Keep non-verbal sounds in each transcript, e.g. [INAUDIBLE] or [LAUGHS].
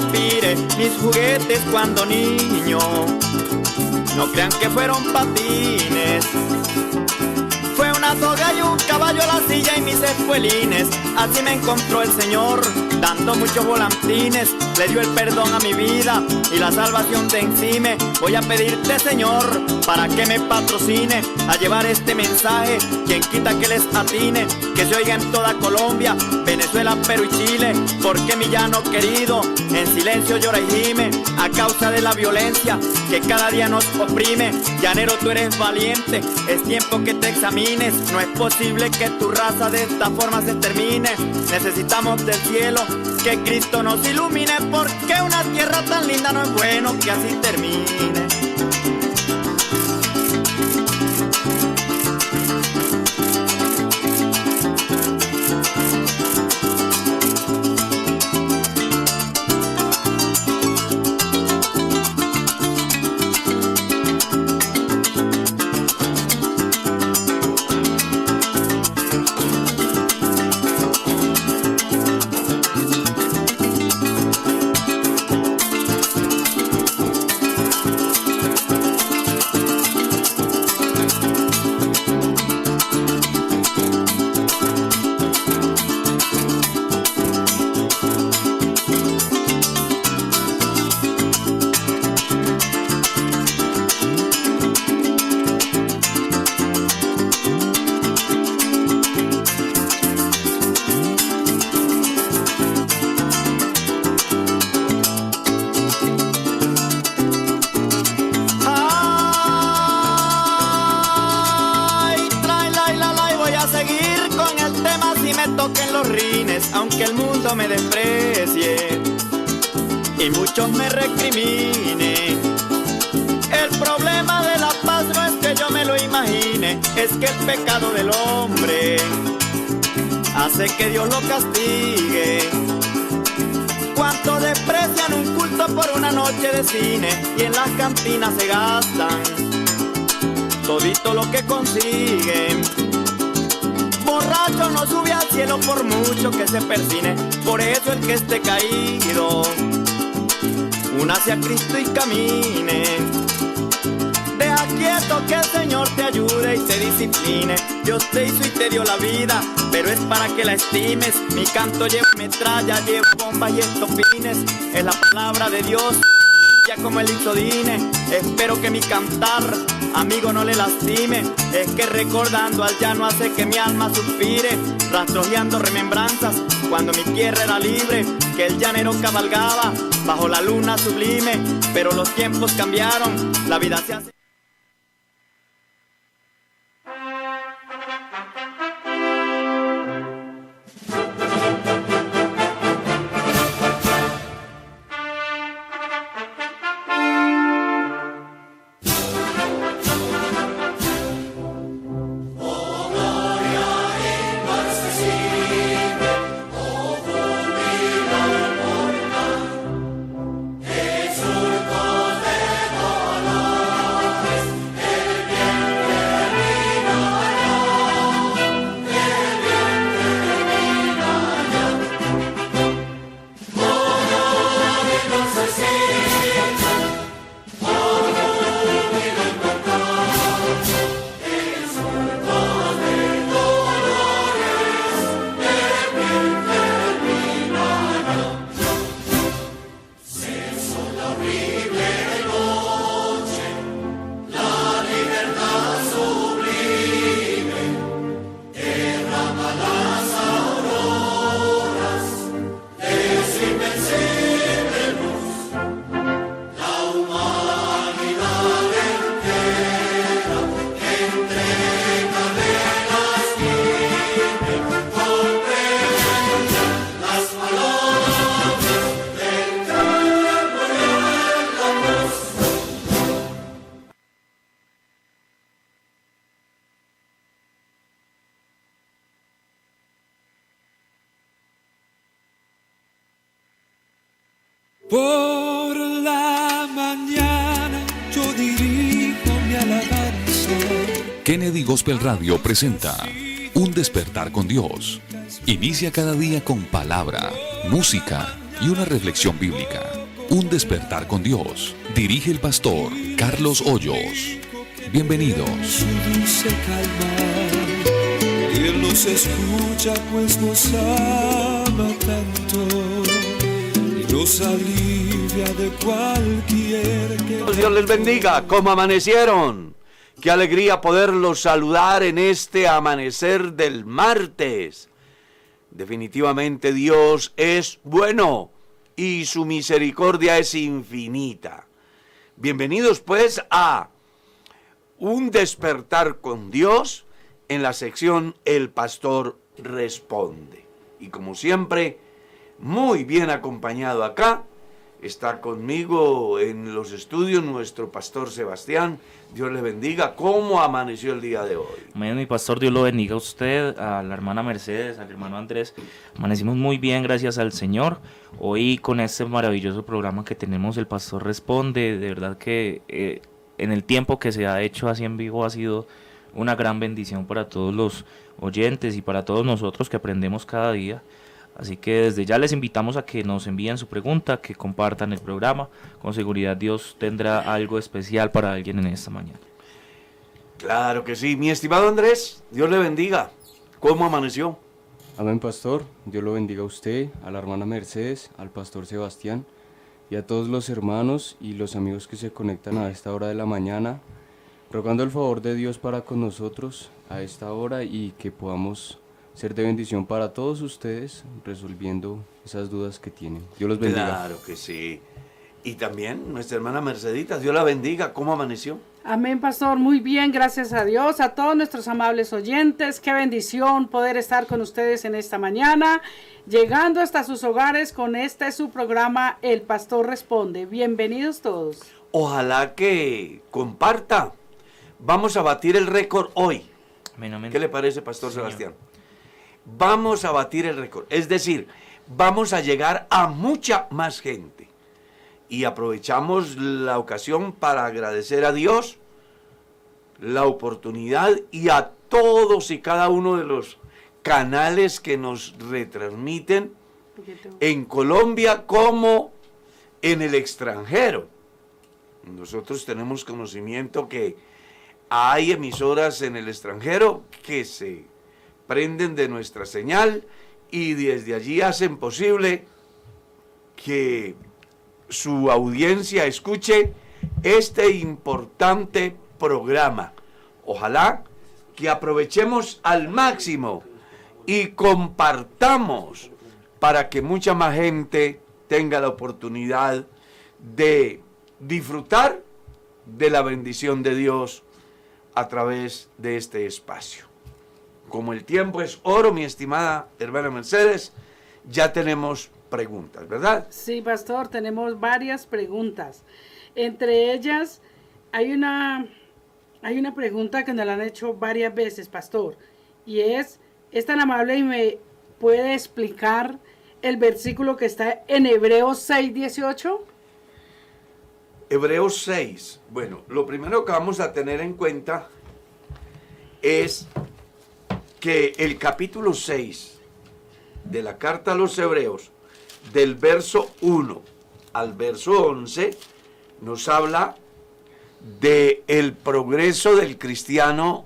mis juguetes cuando niño. No crean que fueron patines. Fue una soga y un caballo la silla y mis espuelines. Así me encontró el Señor, dando muchos volantines. Le dio el perdón a mi vida y la salvación de encima. Voy a pedirte, Señor, para que me patrocine a llevar este mensaje. Quien quita que les atine, que se oiga en toda Colombia, Venezuela, Perú y Chile. Porque mi llano querido en silencio llora y gime a causa de la violencia que cada día nos oprime. Llanero, tú eres valiente, es tiempo que te examines. No es posible que tu raza de esta forma se termine. Necesitamos del cielo que Cristo nos ilumine, porque una tierra tan linda no es bueno que así termine. Y muchos me recriminen. El problema de la paz no es que yo me lo imagine, es que el pecado del hombre hace que Dios lo castigue. Cuánto desprecian un culto por una noche de cine y en las cantinas se gastan todito lo que consiguen. Borracho no sube al cielo por mucho que se persine, por eso el que esté caído, una hacia Cristo y camine. Deja quieto que el Señor te ayude y te discipline. Dios te hizo y te dio la vida, pero es para que la estimes. Mi canto lleva metralla, lleva bombas y estopines. Es la palabra de Dios, ya como el isodine. Espero que mi cantar, amigo, no le lastime. Es que recordando al llano hace que mi alma suspire. Rastrojeando remembranzas cuando mi tierra era libre. Que el llanero cabalgaba bajo la luna sublime. Pero los tiempos cambiaron, la vida se hace. Gospel Radio presenta Un despertar con Dios. Inicia cada día con palabra, música, y una reflexión bíblica. Un despertar con Dios. Dirige el pastor Carlos Hoyos. Bienvenidos. Él nos escucha pues nos ama tanto y nos alivia de cualquier que... Dios les bendiga. ¿Cómo amanecieron? Qué alegría poderlos saludar en este amanecer del martes. Definitivamente Dios es bueno y su misericordia es infinita. Bienvenidos pues a un despertar con Dios en la sección El Pastor Responde. Y como siempre, muy bien acompañado acá, está conmigo en los estudios nuestro pastor Sebastián. Dios le bendiga. ¿Cómo amaneció el día de hoy? Amén, mi pastor, Dios lo bendiga a usted, a la hermana Mercedes, al hermano Andrés. Amanecimos muy bien, gracias al Señor. Hoy con este maravilloso programa que tenemos, el pastor responde. De verdad que eh, en el tiempo que se ha hecho así en vivo ha sido una gran bendición para todos los oyentes y para todos nosotros que aprendemos cada día. Así que desde ya les invitamos a que nos envíen su pregunta, que compartan el programa. Con seguridad Dios tendrá algo especial para alguien en esta mañana. Claro que sí. Mi estimado Andrés, Dios le bendiga. ¿Cómo amaneció? Amén, pastor. Dios lo bendiga a usted, a la hermana Mercedes, al pastor Sebastián y a todos los hermanos y los amigos que se conectan a esta hora de la mañana, rogando el favor de Dios para con nosotros a esta hora y que podamos ser de bendición para todos ustedes, resolviendo esas dudas que tienen. Dios los bendiga. Claro que sí. Y también nuestra hermana Mercedita, Dios la bendiga. ¿Cómo amaneció? Amén, pastor. Muy bien, gracias a Dios, a todos nuestros amables oyentes. Qué bendición poder estar con ustedes en esta mañana, llegando hasta sus hogares con este su programa El Pastor Responde. Bienvenidos todos. Ojalá que comparta. Vamos a batir el récord hoy. Amén, amén. ¿Qué le parece, Pastor Señor. Sebastián? Vamos a batir el récord. Es decir, vamos a llegar a mucha más gente. Y aprovechamos la ocasión para agradecer a Dios la oportunidad y a todos y cada uno de los canales que nos retransmiten en Colombia como en el extranjero. Nosotros tenemos conocimiento que hay emisoras en el extranjero que se prenden de nuestra señal y desde allí hacen posible que su audiencia escuche este importante programa. Ojalá que aprovechemos al máximo y compartamos para que mucha más gente tenga la oportunidad de disfrutar de la bendición de Dios a través de este espacio. Como el tiempo es oro, mi estimada hermana Mercedes, ya tenemos preguntas, ¿verdad? Sí, pastor, tenemos varias preguntas. Entre ellas, hay una, hay una pregunta que nos la han hecho varias veces, pastor, y es, es tan amable y me puede explicar el versículo que está en Hebreos 6, 18. Hebreos 6. Bueno, lo primero que vamos a tener en cuenta es que el capítulo 6 de la carta a los Hebreos, del verso 1 al verso 11, nos habla de el progreso del cristiano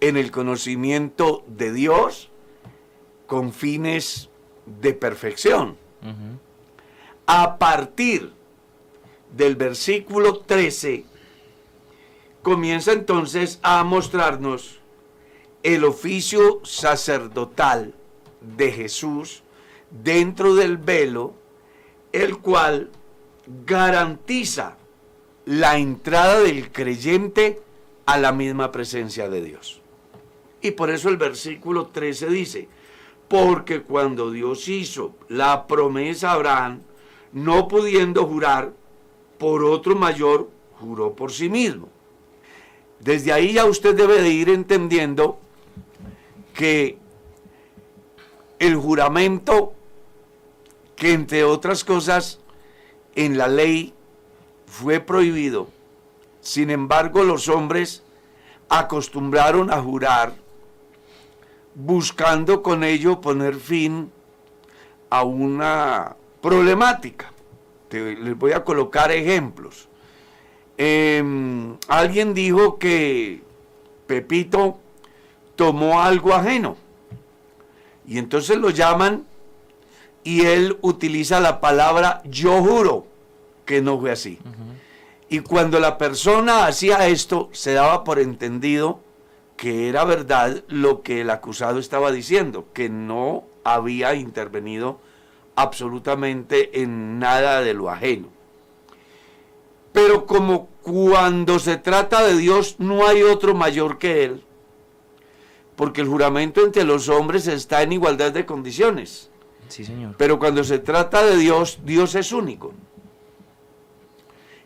en el conocimiento de Dios con fines de perfección. A partir del versículo 13, comienza entonces a mostrarnos el oficio sacerdotal de Jesús dentro del velo, el cual garantiza la entrada del creyente a la misma presencia de Dios. Y por eso el versículo 13 dice, porque cuando Dios hizo la promesa a Abraham, no pudiendo jurar por otro mayor, juró por sí mismo. Desde ahí ya usted debe de ir entendiendo que el juramento, que entre otras cosas en la ley fue prohibido, sin embargo los hombres acostumbraron a jurar, buscando con ello poner fin a una problemática. les voy a colocar ejemplos. Em, alguien dijo que Pepito tomó algo ajeno. Y entonces lo llaman y él utiliza la palabra yo juro que no fue así. Y cuando la persona hacía esto, se daba por entendido que era verdad lo que el acusado estaba diciendo, que no había intervenido absolutamente en nada de lo ajeno. Pero como cuando se trata de Dios no hay otro mayor que Él, porque el juramento entre los hombres está en igualdad de condiciones. Sí, señor. Pero cuando se trata de Dios, Dios es único.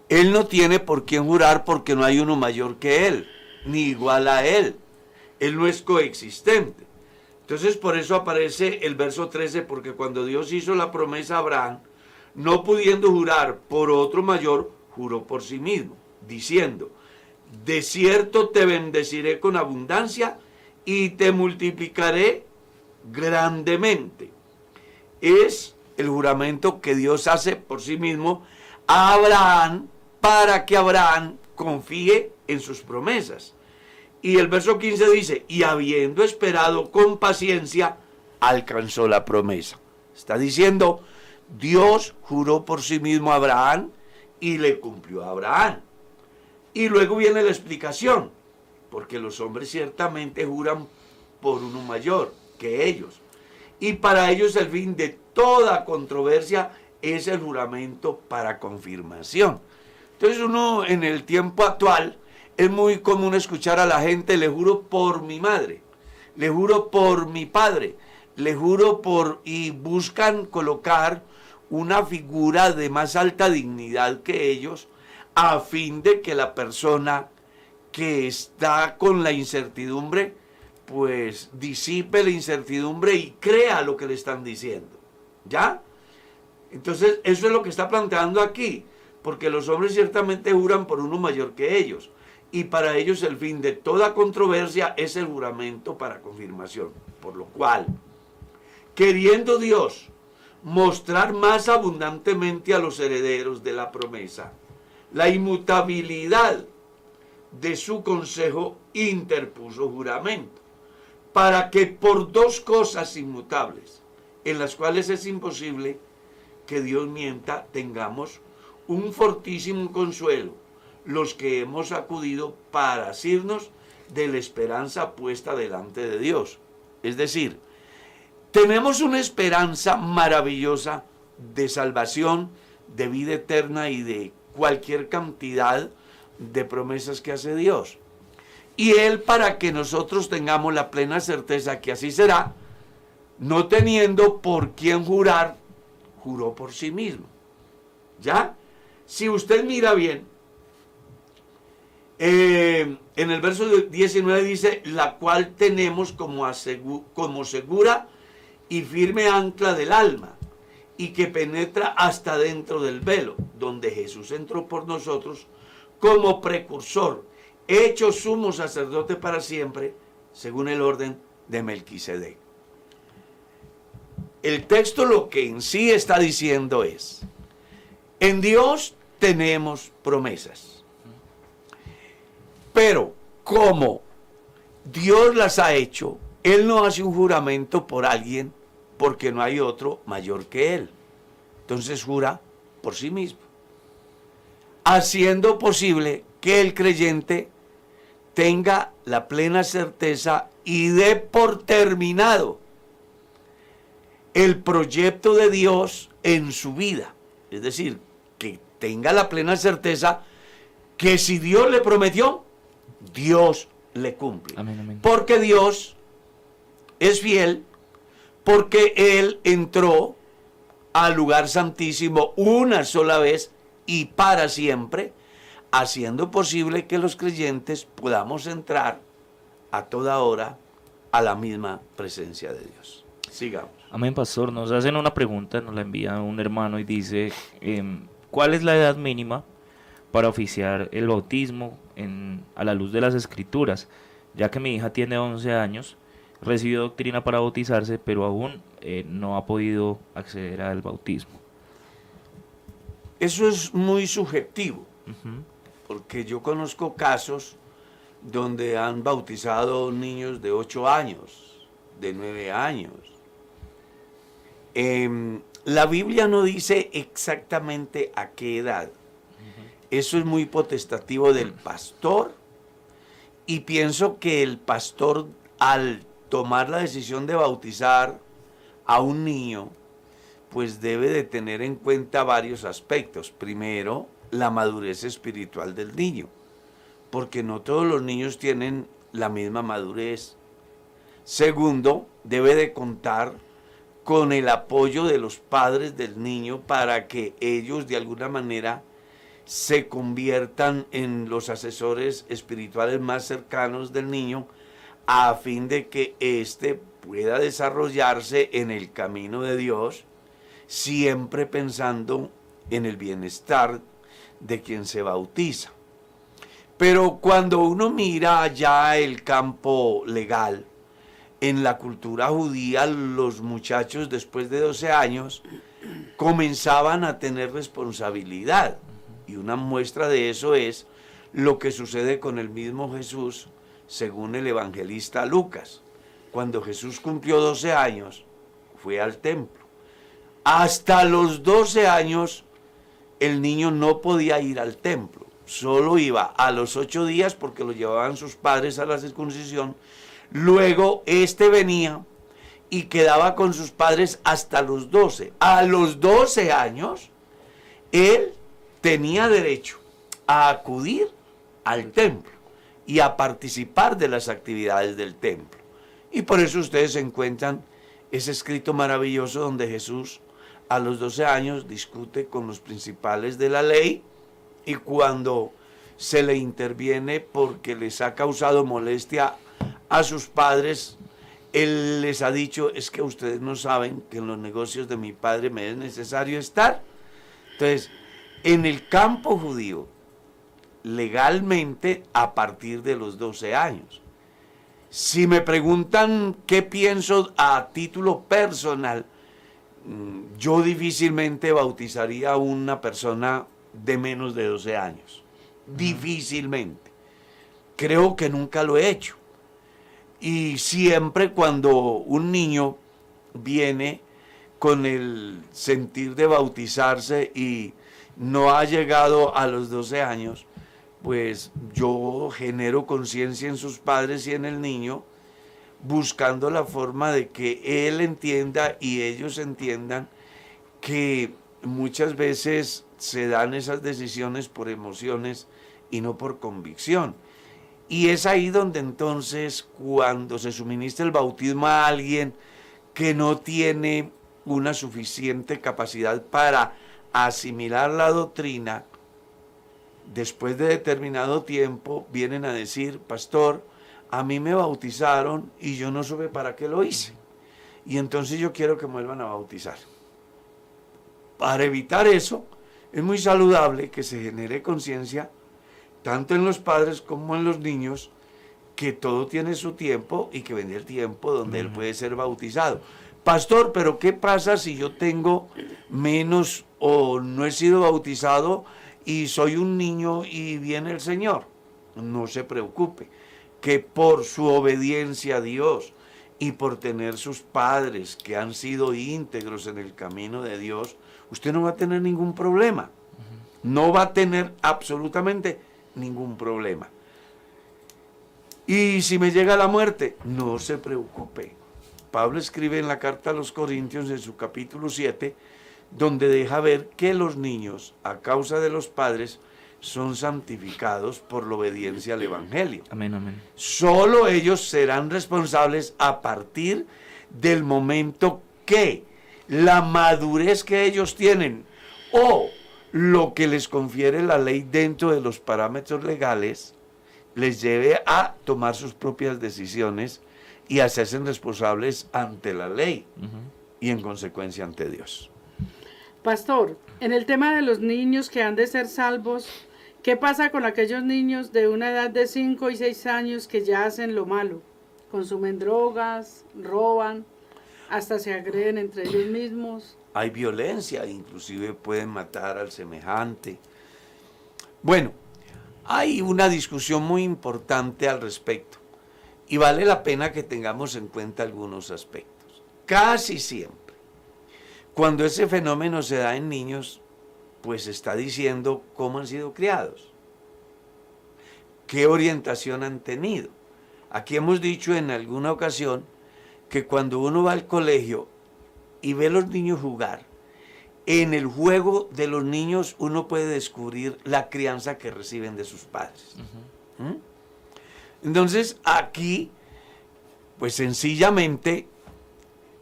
Él no tiene por quién jurar porque no hay uno mayor que Él, ni igual a Él. Él no es coexistente. Entonces por eso aparece el verso 13, porque cuando Dios hizo la promesa a Abraham, no pudiendo jurar por otro mayor, juró por sí mismo, diciendo, de cierto te bendeciré con abundancia y te multiplicaré grandemente. Es el juramento que Dios hace por sí mismo a Abraham para que Abraham confíe en sus promesas. Y el verso 15 dice, y habiendo esperado con paciencia, alcanzó la promesa. Está diciendo, Dios juró por sí mismo a Abraham y le cumplió a Abraham. Y luego viene la explicación, porque los hombres ciertamente juran por uno mayor que ellos. Y para ellos el fin de toda controversia es el juramento para confirmación. Entonces uno en el tiempo actual es muy común escuchar a la gente, le juro por mi madre, le juro por mi padre, le juro por... y buscan colocar una figura de más alta dignidad que ellos a fin de que la persona que está con la incertidumbre, pues disipe la incertidumbre y crea lo que le están diciendo. ¿Ya? Entonces, eso es lo que está planteando aquí, porque los hombres ciertamente juran por uno mayor que ellos y para ellos el fin de toda controversia es el juramento para confirmación. Por lo cual, queriendo Dios mostrar más abundantemente a los herederos de la promesa la inmutabilidad de su consejo, interpuso juramento, para que por dos cosas inmutables, en las cuales es imposible que Dios mienta, tengamos un fortísimo consuelo los que hemos acudido para asirnos de la esperanza puesta delante de Dios. Es decir, tenemos una esperanza maravillosa de salvación, de vida eterna y de cualquier cantidad promesas que hace Dios. Y Él para que nosotros tengamos la plena certeza que así será, no teniendo por quién jurar, juró por sí mismo. ¿Ya? Si usted mira bien, eh, en el verso 19 dice, la cual tenemos como, como segura y firme ancla del alma y que penetra hasta dentro del velo, donde Jesús entró por nosotros como precursor, hecho sumo sacerdote para siempre, según el orden de Melquisedec. El texto lo que en sí está diciendo es, en Dios tenemos promesas pero como Dios las ha hecho, Él no hace un juramento por alguien porque no hay otro mayor que Él. Entonces jura por sí mismo. Haciendo posible que el creyente tenga la plena certeza y dé por terminado el proyecto de Dios en su vida. Es decir, que tenga la plena certeza que si Dios le prometió, Dios le cumple. Porque Dios es fiel, porque Él entró al lugar santísimo una sola vez y para siempre, haciendo posible que los creyentes podamos entrar a toda hora a la misma presencia de Dios. Sigamos. Amén, pastor. Nos hacen una pregunta, nos la envía un hermano y dice, em, ¿cuál es la edad mínima para oficiar el bautismo a la luz de las escrituras, ya que mi hija tiene 11 años, recibió doctrina para bautizarse, pero aún eh, no ha podido acceder al bautismo. Eso es muy subjetivo, porque yo conozco casos donde han bautizado niños de 8 años, de 9 años. Em, la Biblia no dice exactamente a qué edad. Eso es muy potestativo del pastor y pienso que el pastor al tomar la decisión de bautizar a un niño, pues debe de tener en cuenta varios aspectos. Primero, la madurez espiritual del niño, porque no todos los niños tienen la misma madurez. Segundo, debe de contar con el apoyo de los padres del niño para que ellos de alguna manera se conviertan en los asesores espirituales más cercanos del niño a fin de que éste pueda desarrollarse en el camino de Dios, siempre pensando en el bienestar de quien se bautiza. Pero cuando uno mira ya el campo legal, en la cultura judía los muchachos después de 12 años comenzaban a tener responsabilidad. Y una muestra de eso es lo que sucede con el mismo Jesús según el evangelista Lucas. Cuando Jesús cumplió 12 años, fue al templo. Hasta los 12 años, el niño no podía ir al templo. Solo iba a los 8 días porque lo llevaban sus padres a la circuncisión. Luego, este venía y quedaba con sus padres hasta los 12. A los 12 años, él tenía derecho a acudir al templo y a participar de las actividades del templo. Y por eso ustedes encuentran ese escrito maravilloso donde Jesús a los 12 años discute con los principales de la ley y cuando se le interviene porque les ha causado molestia a sus padres, él les ha dicho, es que ustedes no saben que en los negocios de mi padre me es necesario estar. Entonces, en el campo judío, legalmente a partir de los 12 años. Si me preguntan qué pienso a título personal, yo difícilmente bautizaría a una persona de menos de 12 años. Difícilmente. Creo que nunca lo he hecho. Y siempre cuando un niño viene con el sentir de bautizarse y no ha llegado a los 12 años, pues yo genero conciencia en sus padres y en el niño, buscando la forma de que él entienda y ellos entiendan que muchas veces se dan esas decisiones por emociones y no por convicción. Y es ahí donde entonces cuando se suministra el bautismo a alguien que no tiene una suficiente capacidad para asimilar la doctrina, después de determinado tiempo vienen a decir, pastor, a mí me bautizaron y yo no supe para qué lo hice. Y entonces yo quiero que me vuelvan a bautizar. Para evitar eso, es muy saludable que se genere conciencia, tanto en los padres como en los niños, que todo tiene su tiempo y que viene el tiempo donde él puede ser bautizado. Pastor, pero ¿qué pasa si yo tengo menos o no he sido bautizado y soy un niño y viene el Señor. No se preocupe, que por su obediencia a Dios y por tener sus padres que han sido íntegros en el camino de Dios, usted no va a tener ningún problema. No va a tener absolutamente ningún problema. Y si me llega la muerte, no se preocupe. Pablo escribe en la carta a los Corintios en su capítulo 7, donde deja ver que los niños, a causa de los padres, son santificados por la obediencia al Evangelio. Amén, amén. Solo ellos serán responsables a partir del momento que la madurez que ellos tienen o lo que les confiere la ley dentro de los parámetros legales les lleve a tomar sus propias decisiones y hacerse responsables ante la ley y en consecuencia ante Dios. Pastor, en el tema de los niños que han de ser salvos, ¿qué pasa con aquellos niños de una edad de 5 y 6 años que ya hacen lo malo? Consumen drogas, roban, hasta se agreden entre ellos mismos. hay violencia, inclusive pueden matar al semejante. Bueno, hay una discusión muy importante al respecto y vale la pena que tengamos en cuenta algunos aspectos. Casi siempre, cuando ese fenómeno se da en niños, pues está diciendo cómo han sido criados, qué orientación han tenido. Aquí hemos dicho en alguna ocasión que cuando uno va al colegio y ve a los niños jugar, en el juego de los niños uno puede descubrir la crianza que reciben de sus padres. ¿Mm? Entonces aquí, pues sencillamente,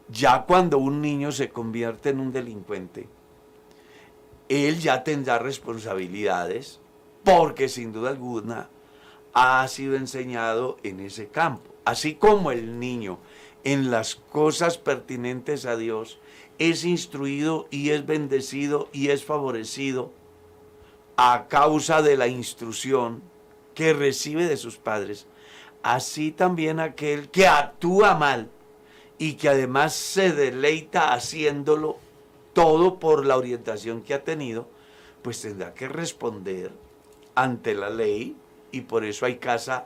ya cuando un niño se convierte en un delincuente, él ya tendrá responsabilidades porque sin duda alguna ha sido enseñado en ese campo. Así como el niño en las cosas pertinentes a Dios, es instruido y es bendecido y es favorecido a causa de la instrucción que recibe de sus padres. Así también aquel que actúa mal y que además se deleita haciéndolo todo por la orientación que ha tenido, pues tendrá que responder ante la ley y por eso hay casa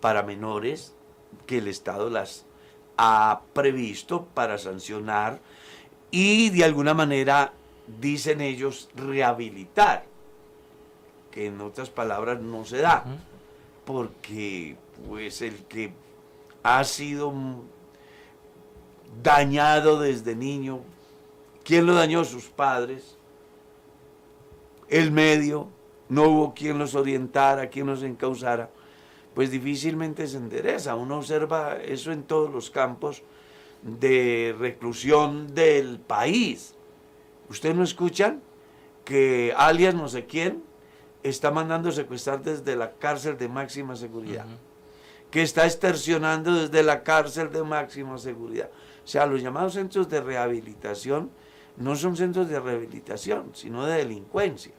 para menores que el Estado las ha previsto para sancionar y de alguna manera, dicen ellos, rehabilitar, que en otras palabras no se da, porque pues el que ha sido dañado desde niño, ¿quién lo dañó? Sus padres, el medio, no hubo quien los orientara, quien los encausara pues difícilmente se endereza. Uno observa eso en todos los campos de reclusión del país. ¿Ustedes no escuchan que alias no sé quién está mandando secuestrar desde la cárcel de máxima seguridad? Que está extorsionando desde la cárcel de máxima seguridad. O sea, los llamados centros de rehabilitación no son centros de rehabilitación, sino de delincuencia.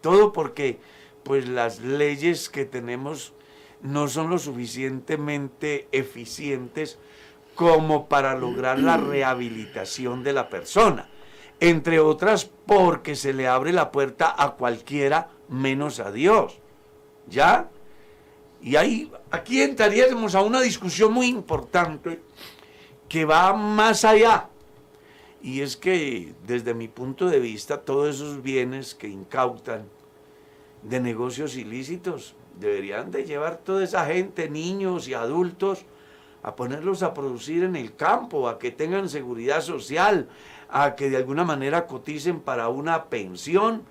Todo porque pues las leyes que tenemos no son lo suficientemente eficientes como para lograr la [CLEARS THROAT] rehabilitación de la persona. Entre otras porque se le abre la puerta a cualquiera menos a Dios. ¿Ya? Y ahí, aquí entraríamos a una discusión muy importante que va más allá. Y es que desde mi punto de vista, todos esos bienes que incautan de negocios ilícitos deberían de llevar toda esa gente, niños y adultos, a ponerlos a producir en el campo, a que tengan seguridad social, a que de alguna manera coticen para una pensión,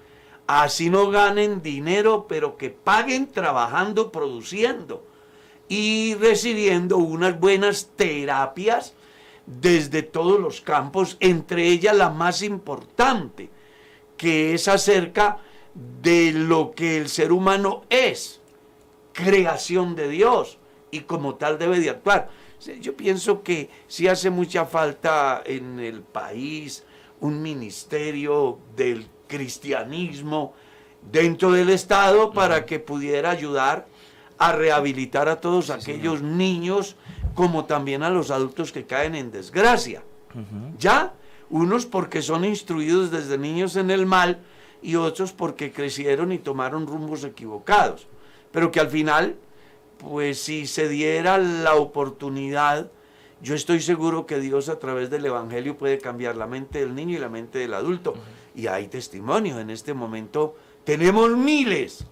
así no ganen dinero, pero que paguen trabajando, produciendo y recibiendo unas buenas terapias desde todos los campos, entre ellas la más importante, que es acerca de lo que el ser humano es creación de Dios y como tal debe de actuar. Yo pienso que sí hace mucha falta en el país un ministerio del cristianismo dentro del Estado para que pudiera ayudar a rehabilitar a todos aquellos niños como también a los adultos que caen en desgracia. ¿Ya? Unos porque son instruidos desde niños en el mal y otros porque crecieron y tomaron rumbos equivocados pero que al final, pues si se diera la oportunidad, yo estoy seguro que Dios a través del Evangelio puede cambiar la mente del niño y la mente del adulto. Y hay testimonio. En este momento tenemos miles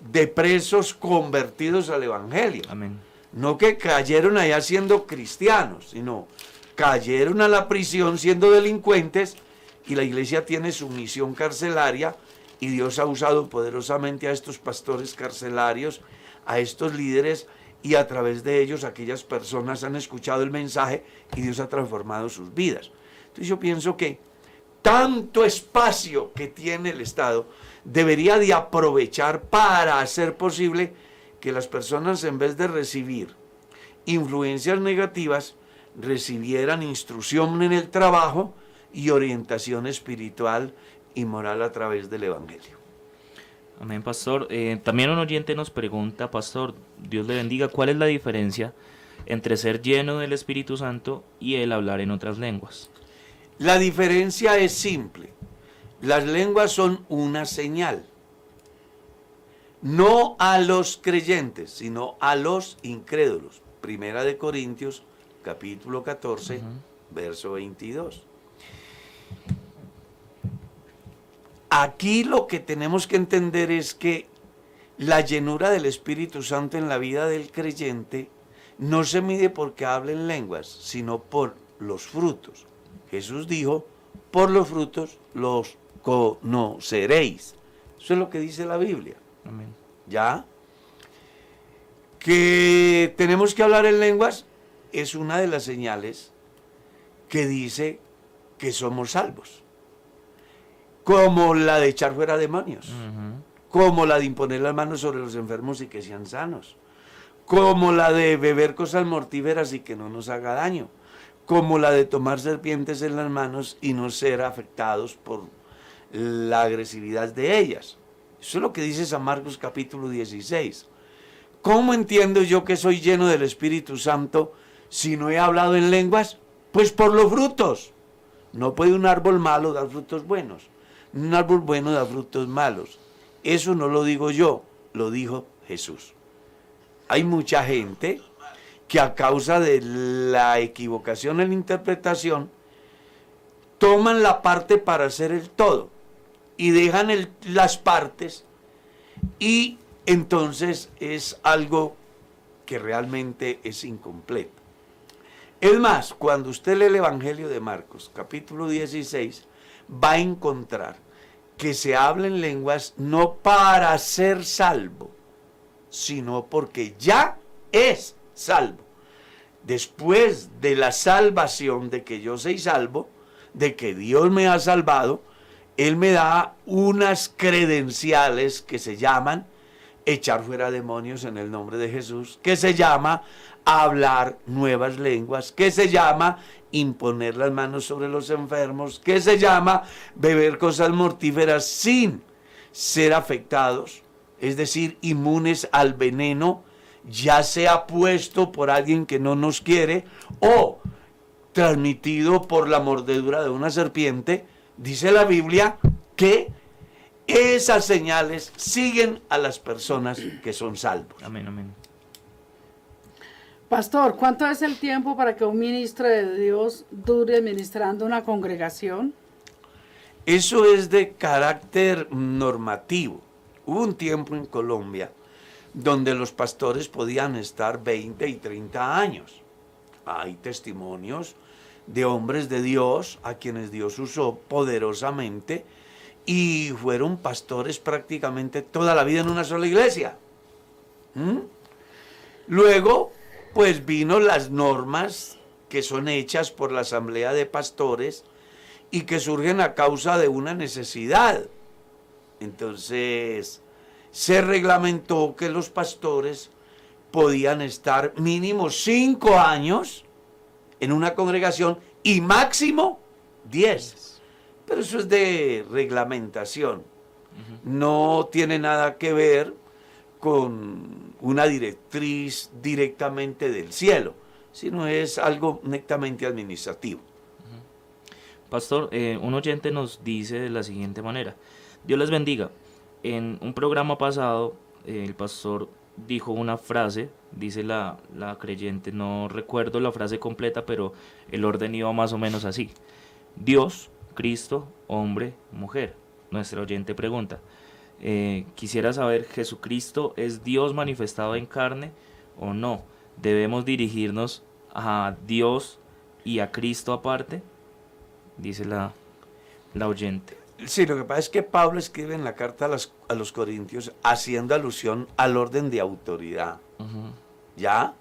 de presos convertidos al Evangelio. Amén. No que cayeron allá siendo cristianos, sino cayeron a la prisión siendo delincuentes y la iglesia tiene su misión carcelaria y Dios ha usado poderosamente a estos pastores carcelarios, a estos líderes y a través de ellos aquellas personas han escuchado el mensaje y Dios ha transformado sus vidas. Entonces yo pienso que tanto espacio que tiene el Estado debería de aprovechar para hacer posible que las personas en vez de recibir influencias negativas, recibieran instrucción en el trabajo y orientación espiritual y moral a través del Evangelio. Amén, pastor. Eh, también un oyente nos pregunta, pastor, Dios le bendiga, ¿cuál es la diferencia entre ser lleno del Espíritu Santo y el hablar en otras lenguas? La diferencia es simple. Las lenguas son una señal. No a los creyentes, sino a los incrédulos. Primera de Corintios, capítulo 14, verso 22. Aquí lo que tenemos que entender es que la llenura del Espíritu Santo en la vida del creyente no se mide porque hablen lenguas, sino por los frutos. Jesús dijo, por los frutos los conoceréis. Eso es lo que dice la Biblia. Amén. ¿Ya? Que tenemos que hablar en lenguas es una de las señales que dice que somos salvos. Como la de echar fuera demonios. Como la de imponer las manos sobre los enfermos y que sean sanos. Como la de beber cosas mortíferas y que no nos haga daño. Como la de tomar serpientes en las manos y no ser afectados por la agresividad de ellas. Eso es lo que dice San Marcos capítulo 16. ¿Cómo entiendo yo que soy lleno del Espíritu Santo si no he hablado en lenguas? Pues por los frutos. No puede un árbol malo dar frutos buenos. Un árbol bueno da frutos malos. Eso no lo digo yo, lo dijo Jesús. Hay mucha gente que a causa de la equivocación en la interpretación toman la parte para hacer el todo y dejan las partes y entonces es algo que realmente es incompleto. Es más, cuando usted lee el Evangelio de Marcos, capítulo 16, va a encontrar que se hablen lenguas no para ser salvo, sino porque ya es salvo. Después de la salvación, de que yo soy salvo, de que Dios me ha salvado, Él me da unas credenciales que se llaman echar fuera demonios en el nombre de Jesús, que se llama hablar nuevas lenguas, que se llama imponer las manos sobre los enfermos, que se llama beber cosas mortíferas sin ser afectados, es decir, inmunes al veneno, ya sea puesto por alguien que no nos quiere o transmitido por la mordedura de una serpiente, dice la Biblia que esas señales siguen a las personas que son salvos. Amén, amén. Pastor, ¿cuánto es el tiempo para que un ministro de Dios dure administrando una congregación? Eso es de carácter normativo. Hubo un tiempo en Colombia donde los pastores podían estar 20 y 30 años. Hay testimonios de hombres de Dios a quienes Dios usó poderosamente y fueron pastores prácticamente toda la vida en una sola iglesia. ¿Mm? Luego, pues vino las normas que son hechas por la Asamblea de Pastores y que surgen a causa de una necesidad. Entonces, se reglamentó que los pastores podían estar mínimo cinco años en una congregación y máximo diez. Pero eso es de reglamentación. No tiene nada que ver con una directriz directamente del cielo, sino es algo netamente administrativo. Pastor, eh, un oyente nos dice de la siguiente manera. Dios les bendiga. En un programa pasado, eh, el pastor dijo una frase, dice la, la creyente, no recuerdo la frase completa, pero el orden iba más o menos así. Dios, Cristo, hombre, mujer. Nuestra oyente pregunta. eh, quisiera saber, ¿Jesucristo es Dios manifestado en carne o no? ¿Debemos dirigirnos a Dios y a Cristo aparte? dice la, la oyente. Sí, lo que pasa es que Pablo escribe en la carta a, las- a los Corintios haciendo alusión al orden de autoridad. ¿Ya?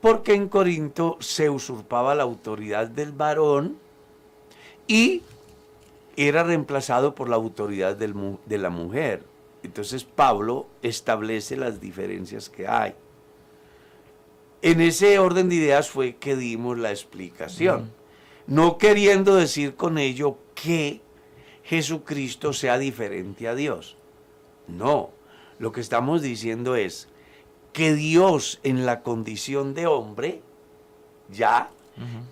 Porque en Corinto se usurpaba la autoridad del varón y era reemplazado por la autoridad del de la mujer. Entonces Pablo establece las diferencias que hay. En ese orden de ideas fue que dimos la explicación. No queriendo decir con ello que Jesucristo sea diferente a Dios. No, lo que estamos diciendo es que Dios en la condición de hombre ya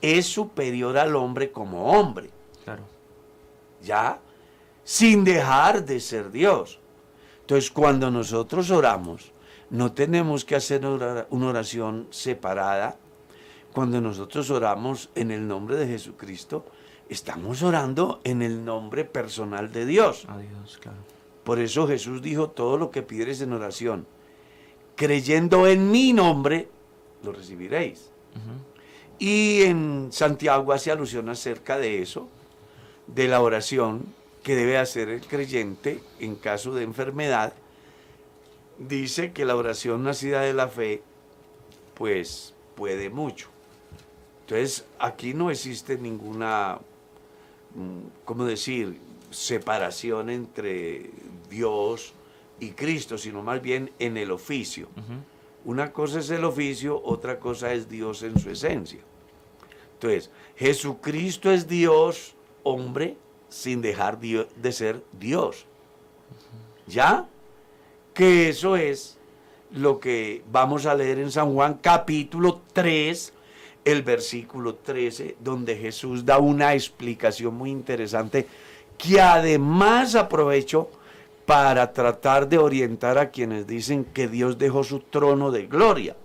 es superior al hombre como hombre. Claro. ¿Ya? Sin dejar de ser Dios. Entonces, cuando nosotros oramos, no tenemos que hacer una oración separada. Cuando nosotros oramos en el nombre de Jesucristo, estamos orando en el nombre personal de Dios. A Dios, claro. Por eso Jesús dijo, todo lo que pidieres en oración, creyendo en mi nombre, lo recibiréis. Y en Santiago hace alusión acerca de eso, de la oración que debe hacer el creyente en caso de enfermedad. Dice que la oración nacida de la fe, pues puede mucho. Entonces, aquí no existe ninguna, ¿cómo decir?, separación entre Dios y Cristo, sino más bien en el oficio. Una cosa es el oficio, otra cosa es Dios en su esencia. Entonces, Jesucristo es Dios, hombre, sin dejar de ser Dios. ¿Ya? Que eso es lo que vamos a leer en San Juan capítulo 3, el versículo 13, donde Jesús da una explicación muy interesante que además aprovecho para tratar de orientar a quienes dicen que Dios dejó su trono de gloria,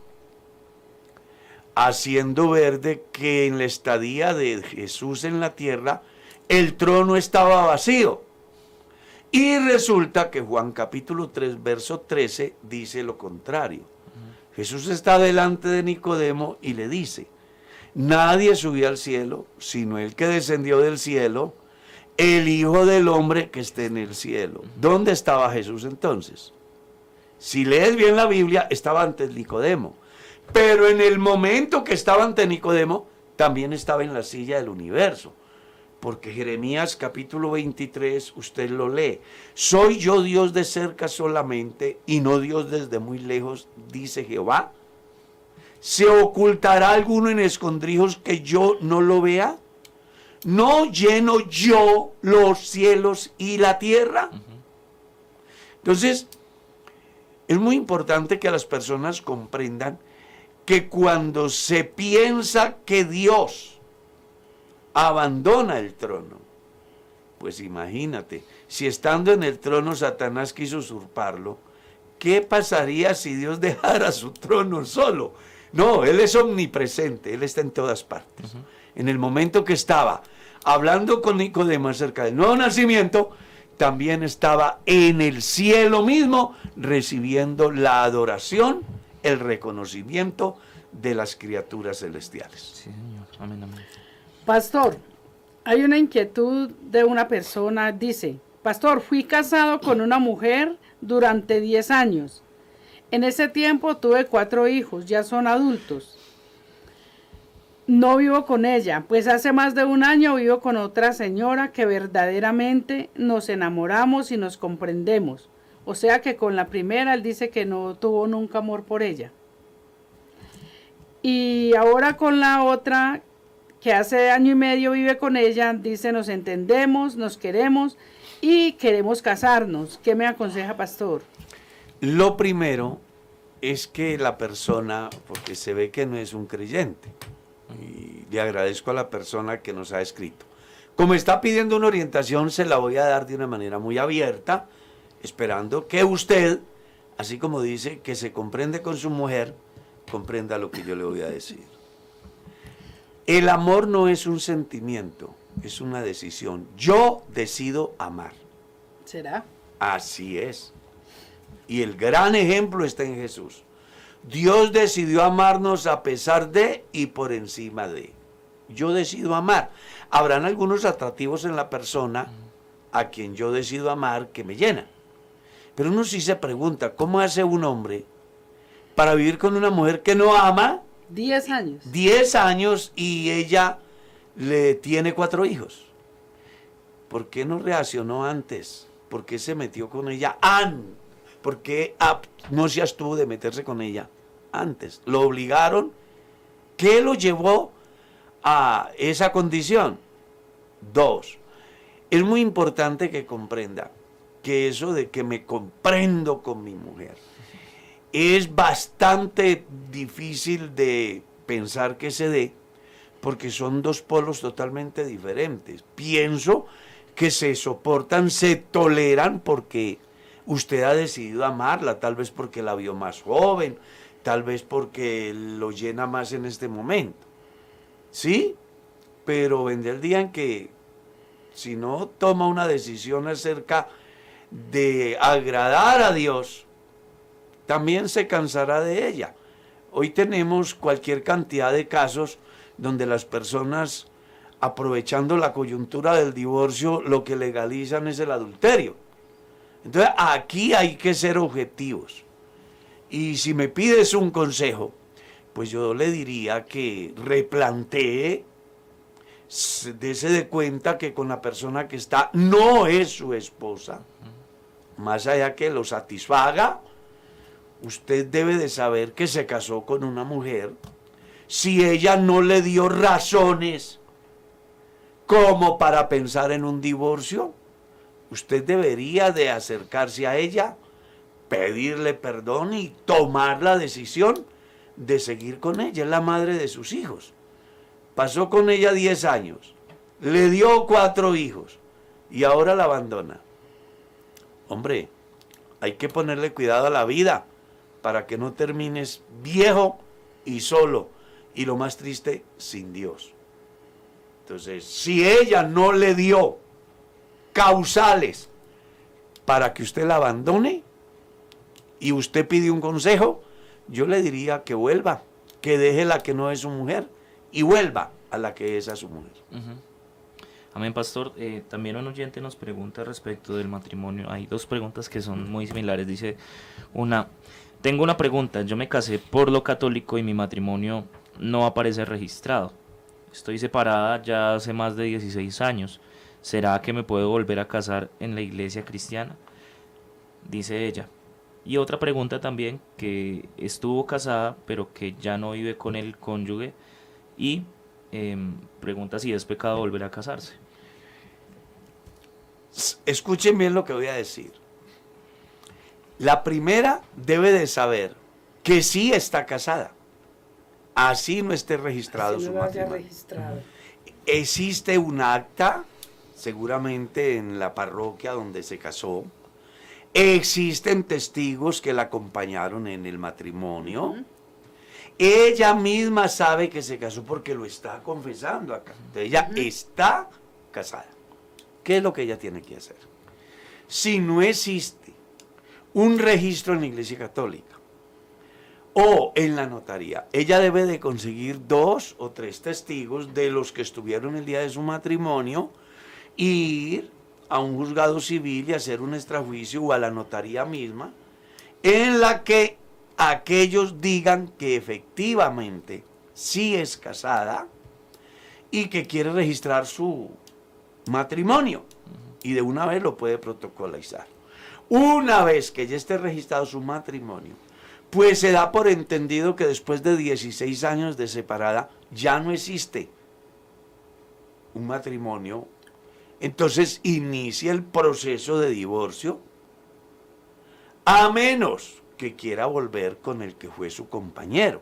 haciendo ver de que en la estadía de Jesús en la tierra el trono estaba vacío. Y resulta que Juan capítulo 3, verso 13 dice lo contrario. Jesús está delante de Nicodemo y le dice, nadie subió al cielo, sino el que descendió del cielo, el Hijo del Hombre que esté en el cielo. ¿Dónde estaba Jesús entonces? Si lees bien la Biblia, estaba ante Nicodemo. Pero en el momento que estaba ante Nicodemo, también estaba en la silla del universo. Porque Jeremías capítulo 23, usted lo lee. Soy yo Dios de cerca solamente y no Dios desde muy lejos, dice Jehová. ¿Se ocultará alguno en escondrijos que yo no lo vea? ¿No lleno yo los cielos y la tierra? Entonces, es muy importante que las personas comprendan que cuando se piensa que Dios abandona el trono, pues imagínate, si estando en el trono Satanás quiso usurparlo, ¿qué pasaría si Dios [LAUGHS] dejara su trono solo? No, Él es omnipresente, Él está en todas partes en el momento que estaba hablando con Nicodemo acerca del nuevo nacimiento, también estaba en el cielo mismo recibiendo la adoración, el reconocimiento de las criaturas celestiales. Sí, Señor. Amén, amén. Pastor, hay una inquietud de una persona, dice, Pastor, fui casado con una mujer durante 10 años. En ese tiempo tuve cuatro hijos, ya son adultos. No vivo con ella, pues hace más de un año vivo con otra señora que verdaderamente nos enamoramos y nos comprendemos. O sea que con la primera él dice que no tuvo nunca amor por ella. Y ahora con la otra, que hace año y medio vive con ella, dice nos entendemos, nos queremos y queremos casarnos. ¿Qué me aconseja, pastor? Lo primero es que la persona, porque se ve que no es un creyente, y le agradezco a la persona que nos ha escrito. Como está pidiendo una orientación, se la voy a dar de una manera muy abierta, esperando que usted, así como dice que se comprende con su mujer, comprenda lo que yo le voy a decir. El amor no es un sentimiento, es una decisión. Yo decido amar. ¿Será? Así es. Y el gran ejemplo está en Jesús. Dios decidió amarnos a pesar de y por encima de. Yo decido amar. Habrán algunos atractivos en la persona a quien yo decido amar que me llenan. Pero uno sí se pregunta, ¿cómo hace un hombre para vivir con una mujer que no ama? Diez años. Diez años y ella le tiene cuatro hijos. ¿Por qué no reaccionó antes? ¿Por qué se metió con ella antes? ¿Por qué no se abstuvo de meterse con ella antes? ¿Lo obligaron? ¿Qué lo llevó a esa condición? Dos, es muy importante que comprenda que eso de que me comprendo con mi mujer es bastante difícil de pensar que se dé, porque son dos polos totalmente diferentes. Pienso que se soportan, se toleran porque usted ha decidido amarla, tal vez porque la vio más joven, tal vez porque lo llena más en este momento. ¿Sí? Pero vendrá el día en que si no toma una decisión acerca de agradar a Dios, también se cansará de ella. Hoy tenemos cualquier cantidad de casos donde las personas, aprovechando la coyuntura del divorcio, lo que legalizan es el adulterio. Entonces aquí hay que ser objetivos. Y si me pides un consejo, pues yo le diría que replantee, dése de cuenta que con la persona que está no es su esposa. Más allá que lo satisfaga, usted debe de saber que se casó con una mujer si ella no le dio razones como para pensar en un divorcio, usted debería de acercarse a ella, pedirle perdón y tomar la decisión de seguir con ella. Es la madre de sus hijos. Pasó con ella 10 años, le dio cuatro hijos y ahora la abandona. Hombre, hay que ponerle cuidado a la vida para que no termines viejo y solo y lo más triste, sin Dios. Entonces, si ella no le dio causales para que usted la abandone y usted pide un consejo, yo le diría que vuelva, que deje la que no es su mujer y vuelva a la que es a su mujer. Amén, pastor. Eh, también un oyente nos pregunta respecto del matrimonio. Hay dos preguntas que son muy similares. Dice una, tengo una pregunta. Yo me casé por lo católico y mi matrimonio no aparece registrado. Estoy separada ya hace más de 16 años. ¿Será que me puedo volver a casar en la iglesia cristiana? Dice ella. Y otra pregunta también, que estuvo casada pero que ya no vive con el cónyuge y em, pregunta si es pecado volver a casarse. Escuchen bien lo que voy a decir. La primera debe de saber que sí está casada así no esté registrado su matrimonio. Existe un acta, seguramente en la parroquia donde se casó. Existen testigos que la acompañaron en el matrimonio. Ella misma sabe que se casó porque lo está confesando acá. ella está casada. ¿Qué es lo que ella tiene que hacer? Si no existe un registro en la Iglesia Católica, o en la notaría. Ella debe de conseguir dos o tres testigos de los que estuvieron el día de su matrimonio, ir a un juzgado civil y hacer un extrajuicio o a la notaría misma, en la que aquellos digan que efectivamente sí es casada y que quiere registrar su matrimonio y de una vez lo puede protocolizar. Una vez que ya esté registrado su matrimonio, pues se da por entendido que después de 16 años de separada ya no existe un matrimonio. Entonces inicia el proceso de divorcio, a menos que quiera volver con el que fue su compañero.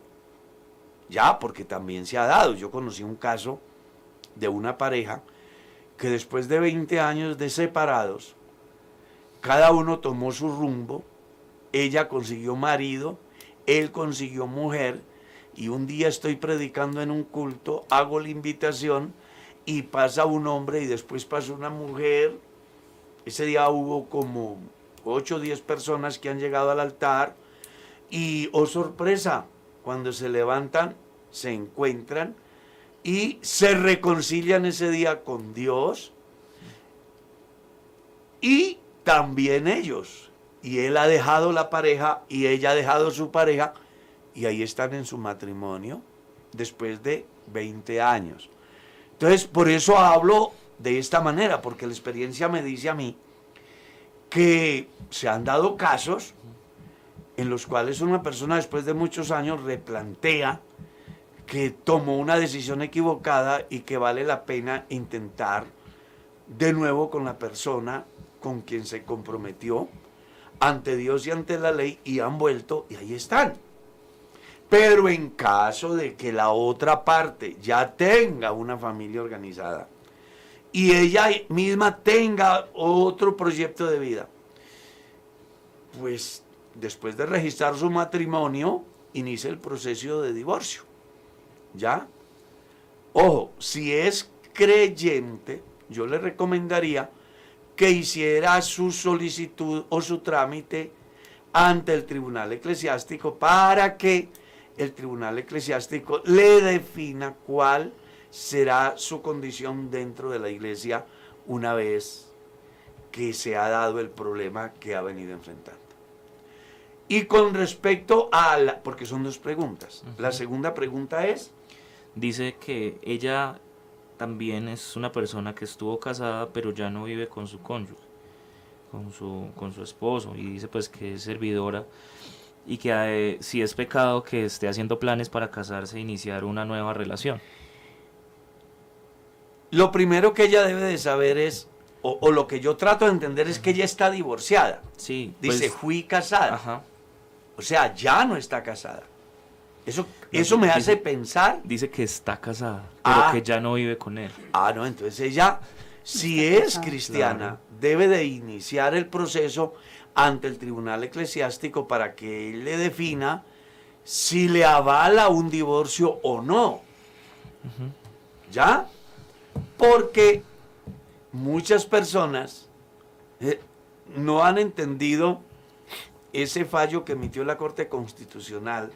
Ya, porque también se ha dado. Yo conocí un caso de una pareja que después de 20 años de separados, cada uno tomó su rumbo ella consiguió marido, él consiguió mujer, y un día estoy predicando en un culto, hago la invitación y pasa un hombre y después pasa una mujer. Ese día hubo como 8 o 10 personas que han llegado al altar y, oh sorpresa, cuando se levantan, se encuentran y se reconcilian ese día con Dios y también ellos y él ha dejado la pareja y ella ha dejado su pareja y ahí están en su matrimonio después de 20 años. Entonces, por eso hablo de esta manera, porque la experiencia me dice a mí que se han dado casos en los cuales una persona después de muchos años replantea que tomó una decisión equivocada y que vale la pena intentar de nuevo con la persona con quien se comprometió ante Dios y ante la ley y han vuelto y ahí están. Pero en caso de que la otra parte ya tenga una familia organizada y ella misma tenga otro proyecto de vida, pues después de registrar su matrimonio, inicia el proceso de divorcio. ¿Ya? Ojo, si es creyente, yo le recomendaría que hiciera su solicitud o su trámite ante el tribunal eclesiástico para que el tribunal eclesiástico le defina cuál será su condición dentro de la iglesia una vez que se ha dado el problema que ha venido enfrentando. Y con respecto a la, porque son dos preguntas. La segunda pregunta es... Dice que ella también es una persona que estuvo casada pero ya no vive con su cónyuge, con su, con su esposo. Y dice pues que es servidora y que eh, si es pecado que esté haciendo planes para casarse e iniciar una nueva relación. Lo primero que ella debe de saber es, o, lo que yo trato de entender es que ella está divorciada. Sí. Dice, pues, fui casada. O sea, ya no está casada. Eso, eso me hace pensar. Dice que está casada, pero ah. que ya no vive con él. Ah, no, entonces ella, si es cristiana, debe de iniciar el proceso ante el tribunal eclesiástico para que él le defina si le avala un divorcio o no. ¿Ya? Porque muchas personas eh, no han entendido ese fallo que emitió la Corte Constitucional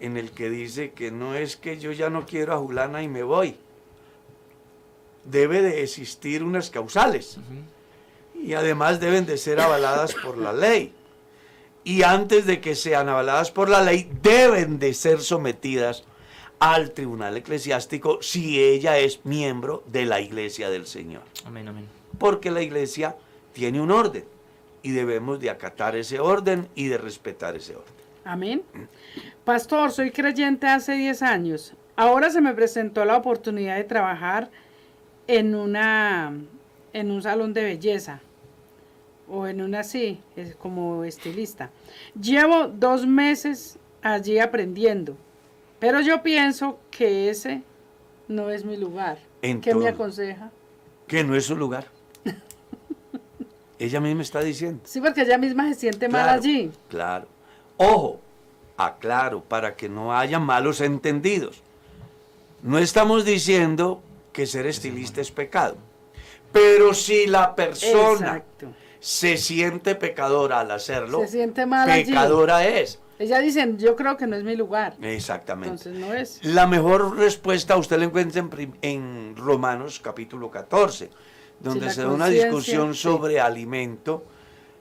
en el que dice que no es que yo ya no quiero a Julana y me voy. Debe de existir unas causales y además deben de ser avaladas por la ley. Y antes de que sean avaladas por la ley, deben de ser sometidas al tribunal eclesiástico si ella es miembro de la iglesia del Señor. Amén, amén. Porque la iglesia tiene un orden y debemos de acatar ese orden y de respetar ese orden. Amén. Pastor, soy creyente hace 10 años. Ahora se me presentó la oportunidad de trabajar en una en un salón de belleza o en una así, como estilista. Llevo dos meses allí aprendiendo, pero yo pienso que ese no es mi lugar. ¿Qué me aconseja? Que no es su lugar. ella misma está diciendo. Sí, porque ella misma se siente mal allí. Claro. Ojo, aclaro, para que no haya malos entendidos. No estamos diciendo que ser estilista es pecado. Pero si la persona Exacto se siente pecadora al hacerlo, se siente mal pecadora es. Ella dice, yo creo que no es mi lugar. Exactamente. Entonces no es. La mejor respuesta usted la encuentra en, Romanos capítulo 14, donde se da una discusión sobre alimento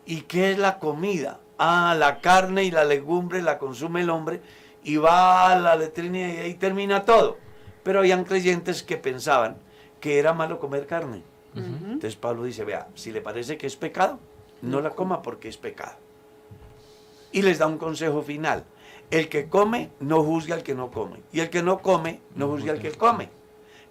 y qué es la comida. Ah, la carne y la legumbre la consume el hombre y va a la letrina y ahí termina todo. Pero habían creyentes que pensaban que era malo comer carne. Entonces Pablo dice, vea, si le parece que es pecado, no la coma porque es pecado. Y les da un consejo final. El que come, no juzgue al que no come. Y el que no come, no juzgue al que come.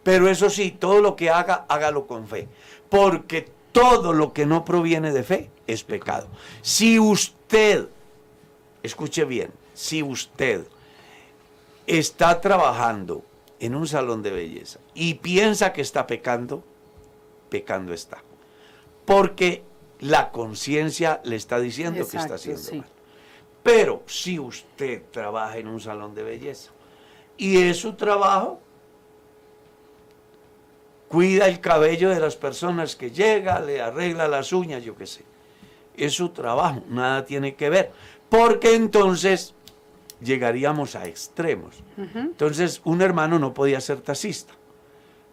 Pero eso sí, todo lo que haga, hágalo con fe. Porque todo lo que no proviene de fe es pecado. Si usted, escuche bien, si usted está trabajando en un salón de belleza y piensa que está pecando, pecando está. Porque la conciencia le está diciendo que está haciendo mal. Pero si usted trabaja en un salón de belleza y es su trabajo, cuida el cabello de las personas que llega, le arregla las uñas, yo qué sé. Es su trabajo, nada tiene que ver. Porque entonces llegaríamos a extremos. Entonces un hermano no podía ser taxista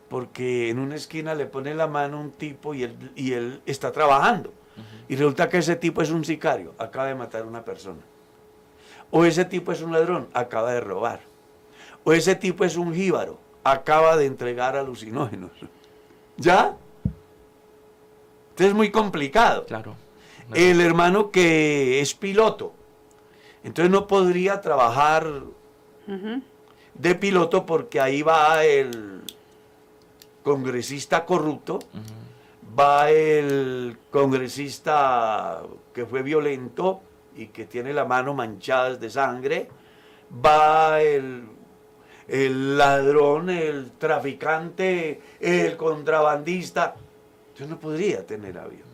porque en una esquina le pone la mano un tipo y él, y él está trabajando. Y resulta que ese tipo es un sicario, acaba de matar a una persona. O ese tipo es un ladrón, acaba de robar. O ese tipo es un jíbaro, acaba de entregar alucinógenos. [LAUGHS] ¿Ya? Entonces es muy complicado. Claro. El hermano que es piloto, entonces no podría trabajar de piloto porque ahí va el, congresista corrupto, va el congresista que fue violento y que tiene la mano manchada de sangre, va el, ladrón, el traficante, el contrabandista. Yo no podría tener avión.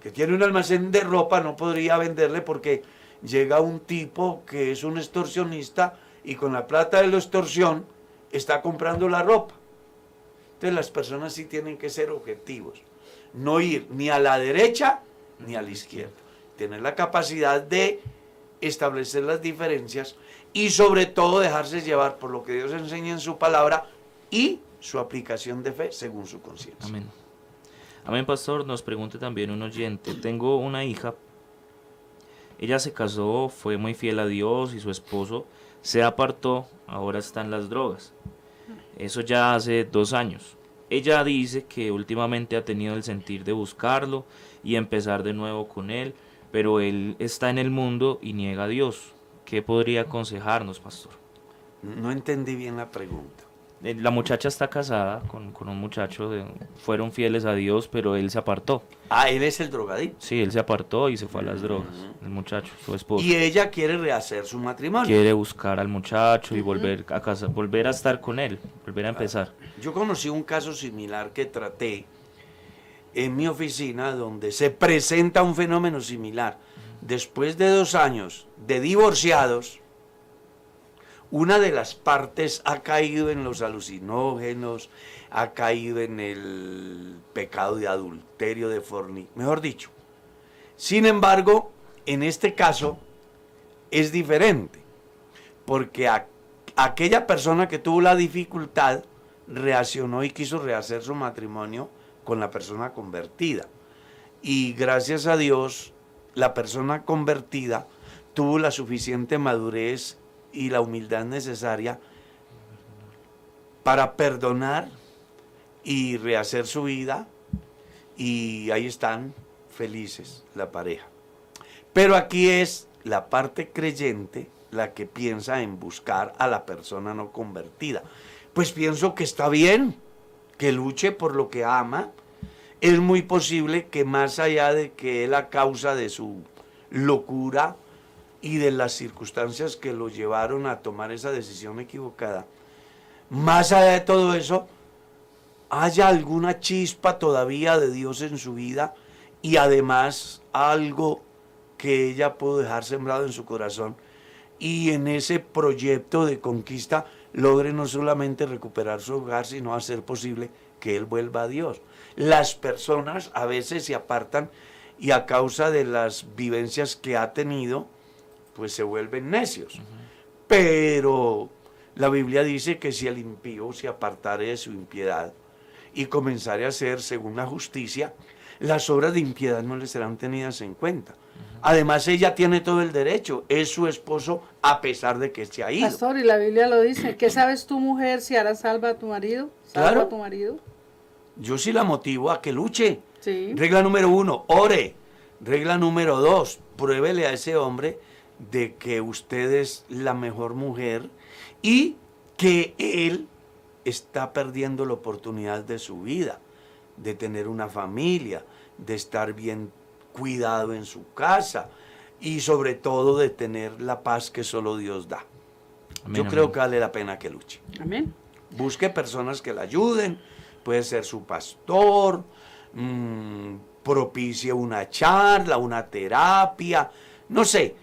Que tiene un almacén de ropa no podría venderle porque llega un tipo que es un extorsionista y con la plata de la extorsión está comprando la ropa. Entonces las personas sí tienen que ser objetivos. No ir ni a la derecha ni a la izquierda. Tener la capacidad de establecer las diferencias y sobre todo dejarse llevar por lo que Dios enseña en su palabra y su aplicación de fe según su conciencia. Amén. Amén, pastor. Nos pregunta también un oyente. Tengo una hija. Ella se casó, fue muy fiel a Dios y su esposo se apartó, ahora están las drogas. Eso ya hace dos años. Ella dice que últimamente ha tenido el sentir de buscarlo y empezar de nuevo con él, pero él está en el mundo y niega a Dios. ¿Qué podría aconsejarnos, pastor? No entendí bien la pregunta. Eh, La muchacha está casada con, con un muchacho, de- fueron fieles a Dios, pero él se apartó. Ah, él es el drogadicto. Sí, él se apartó y se fue a las drogas, el muchacho, su esposo. Y ella quiere rehacer su matrimonio. Quiere buscar al muchacho y volver a casa, volver a estar con él, volver a empezar. Yo conocí un caso similar que traté en mi oficina donde se presenta un fenómeno similar. Después de dos años de divorciados, una de las partes ha caído en los alucinógenos, ha caído en el pecado de adulterio, de forni, mejor dicho. Sin embargo, en este caso es diferente, porque aquella persona que tuvo la dificultad reaccionó y quiso rehacer su matrimonio con la persona convertida. Y gracias a Dios, la persona convertida tuvo la suficiente madurez y la humildad necesaria para perdonar y rehacer su vida. Y ahí están felices la pareja. Pero aquí es la parte creyente la que piensa en buscar a la persona no convertida. Pues pienso que está bien que luche por lo que ama. Es muy posible que más allá de que él a causa de su locura y de las circunstancias que lo llevaron a tomar esa decisión equivocada, más allá de todo eso, haya alguna chispa todavía de Dios en su vida y además algo que ella pudo dejar sembrado en su corazón. Y en ese proyecto de conquista logre no solamente recuperar su hogar, sino hacer posible que él vuelva a Dios. Las personas a veces se apartan y a causa de las vivencias que ha tenido, pues se vuelven necios. Pero la Biblia dice que si el impío se apartare de su impiedad y comenzare a hacer según la justicia, las obras de impiedad no le serán tenidas en cuenta. Además, ella tiene todo el derecho, es su esposo a pesar de que se ha ido. Pastor, y la Biblia lo dice. ¿Qué sabes tú, mujer, si harás salva a tu marido? ¿Salva Claro. a tu marido? Yo sí la motivo a que luche. Sí. Regla número uno, ore. Regla número dos, pruébele a ese hombre de que usted es la mejor mujer y que él está perdiendo la oportunidad de su vida, de tener una familia, de estar bien cuidado en su casa y sobre todo de tener la paz que solo Dios da. Amén, Yo amén. creo que vale la pena que luche. Amén. Busque personas que la ayuden, puede ser su pastor, mm, propicie una charla, una terapia, no sé.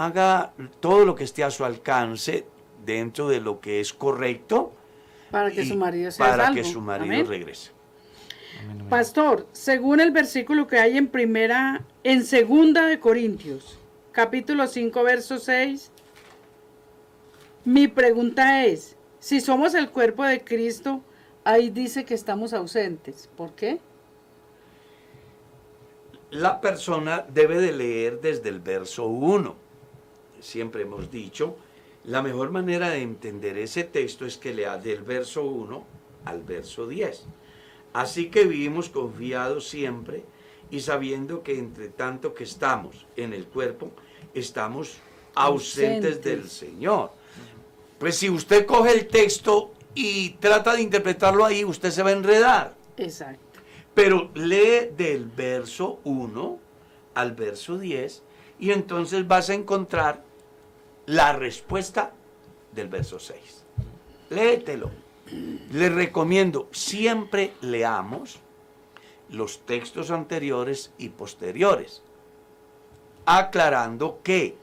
Haga todo lo que esté a su alcance dentro de lo que es correcto Para que su marido sea para salvo. que su marido Amén. regrese. Pastor, según el versículo que hay en primera, en segunda de Corintios, capítulo 5, verso 6, mi pregunta es, si somos el cuerpo de Cristo, ahí dice que estamos ausentes. ¿Por qué? La persona debe de leer desde el verso 1. Siempre hemos dicho, la mejor manera de entender ese texto es que lea del verso 1 al verso 10. Así que vivimos confiados siempre y sabiendo que entre tanto que estamos en el cuerpo, estamos ausentes, Ausentes. del Señor. Pues si usted coge el texto y trata de interpretarlo ahí, usted se va a enredar. Exacto. Pero lee del verso 1 al verso 10 y entonces vas a encontrar la respuesta del verso 6. Léetelo. Les recomiendo, siempre leamos los textos anteriores y posteriores, aclarando que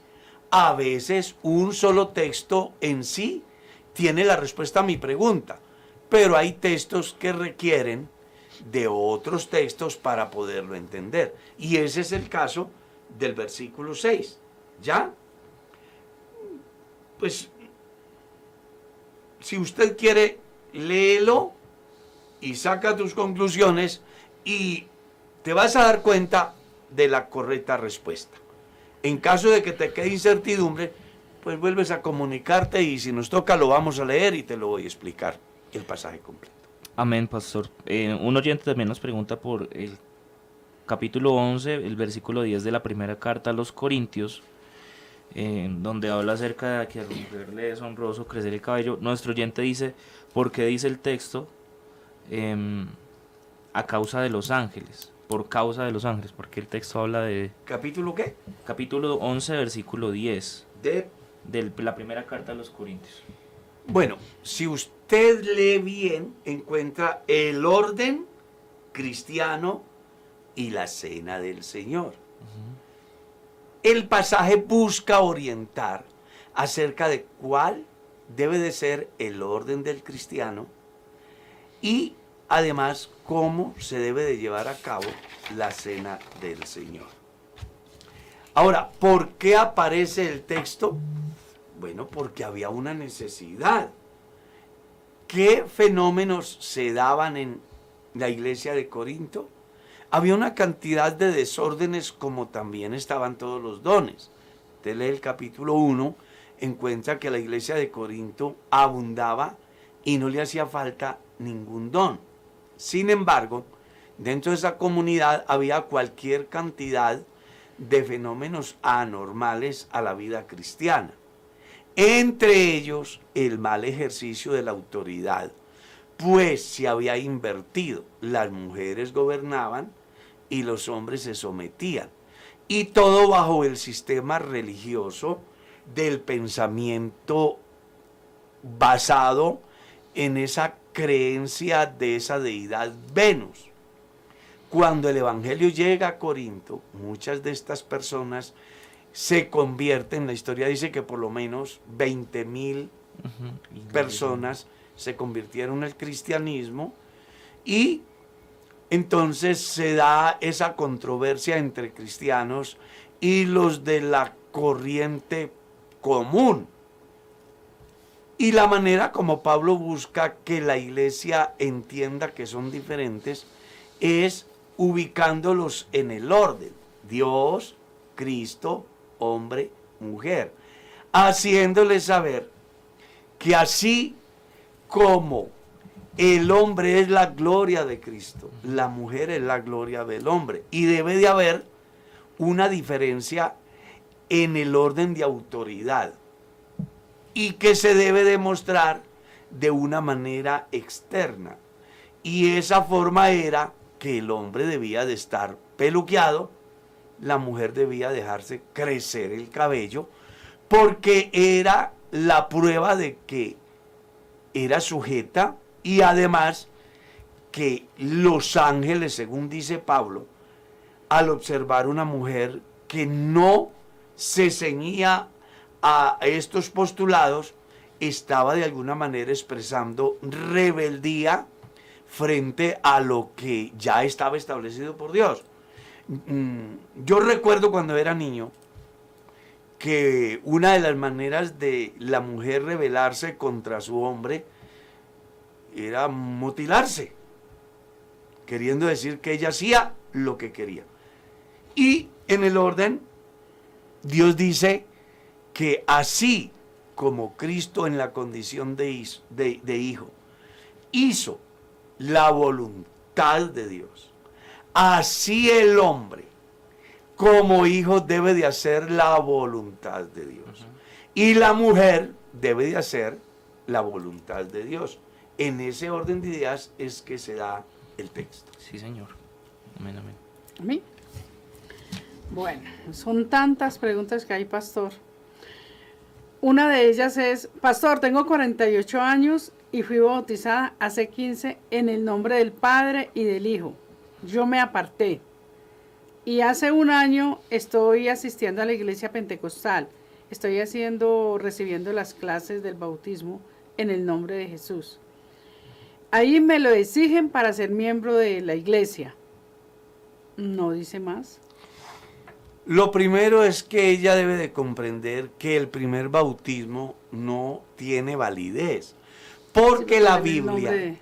a veces un solo texto en sí tiene la respuesta a mi pregunta, pero hay textos que requieren de otros textos para poderlo entender. Y ese es el caso del versículo 6. ¿Ya? Pues, si usted quiere, léelo y saca tus conclusiones y te vas a dar cuenta de la correcta respuesta. En caso de que te quede incertidumbre, pues vuelves a comunicarte y si nos toca lo vamos a leer y te lo voy a explicar el pasaje completo. Amén, pastor. Eh, un oyente también nos pregunta por el capítulo 11, el versículo 10 de la primera carta a los Corintios, eh, donde habla acerca de que a la mujer le es honroso crecer el cabello. Nuestro oyente dice, ¿por qué dice el texto? Em, a causa de los ángeles, por causa de los ángeles, porque el texto habla de... ¿Capítulo qué? Capítulo 11, versículo 10 De de la primera carta a los Corintios. Bueno, si usted lee bien, encuentra el orden cristiano y la cena del Señor. El pasaje busca orientar acerca de cuál debe de ser el orden del cristiano y además cómo se debe de llevar a cabo la cena del Señor. Ahora, ¿por qué aparece el texto? Bueno, porque había una necesidad. ¿Qué fenómenos se daban en la iglesia de Corinto? Había una cantidad de desórdenes como también estaban todos los dones. Usted lee el capítulo 1, encuentra que la iglesia de Corinto abundaba y no le hacía falta ningún don. Sin embargo, dentro de esa comunidad había cualquier cantidad de fenómenos anormales a la vida cristiana entre ellos el mal ejercicio de la autoridad, pues se había invertido, las mujeres gobernaban y los hombres se sometían, y todo bajo el sistema religioso del pensamiento basado en esa creencia de esa deidad Venus. Cuando el Evangelio llega a Corinto, muchas de estas personas se convierte en la historia dice que por lo menos 20 mil personas se convirtieron al cristianismo y entonces se da esa controversia entre cristianos y los de la corriente común. Y la manera como Pablo busca que la iglesia entienda que son diferentes es ubicándolos en el orden. Dios, Cristo, hombre, mujer, haciéndole saber que así como el hombre es la gloria de Cristo, la mujer es la gloria del hombre. Y debe de haber una diferencia en el orden de autoridad y que se debe demostrar de una manera externa. Y esa forma era que el hombre debía de estar peluqueado la mujer debía dejarse crecer el cabello porque era la prueba de que era sujeta y además que los ángeles, según dice Pablo, al observar una mujer que no se ceñía a estos postulados, estaba de alguna manera expresando rebeldía frente a lo que ya estaba establecido por Dios. Mm, yo recuerdo cuando era niño que una de las maneras de la mujer rebelarse contra su hombre era mutilarse, queriendo decir que ella hacía lo que quería. Y en el orden, Dios dice que así como Cristo en la condición de, de hijo hizo la voluntad de Dios, Así el hombre, como hijo, debe de hacer la voluntad de Dios. Y la mujer debe de hacer la voluntad de Dios. En ese orden de ideas es que se da el texto. Sí, Señor. Amén, amén. Amén. Bueno, son tantas preguntas que hay, pastor. Una de ellas es, Pastor, tengo 48 años y fui bautizada hace 15 en el nombre del Padre y del Hijo. Yo me aparté. Y hace un año estoy asistiendo a la iglesia pentecostal. Estoy haciendo, recibiendo las clases del bautismo en el nombre de Jesús. Ahí me lo exigen para ser miembro de la iglesia. No dice más. Lo primero es que ella debe de comprender que el primer bautismo no tiene validez. Porque la Biblia de-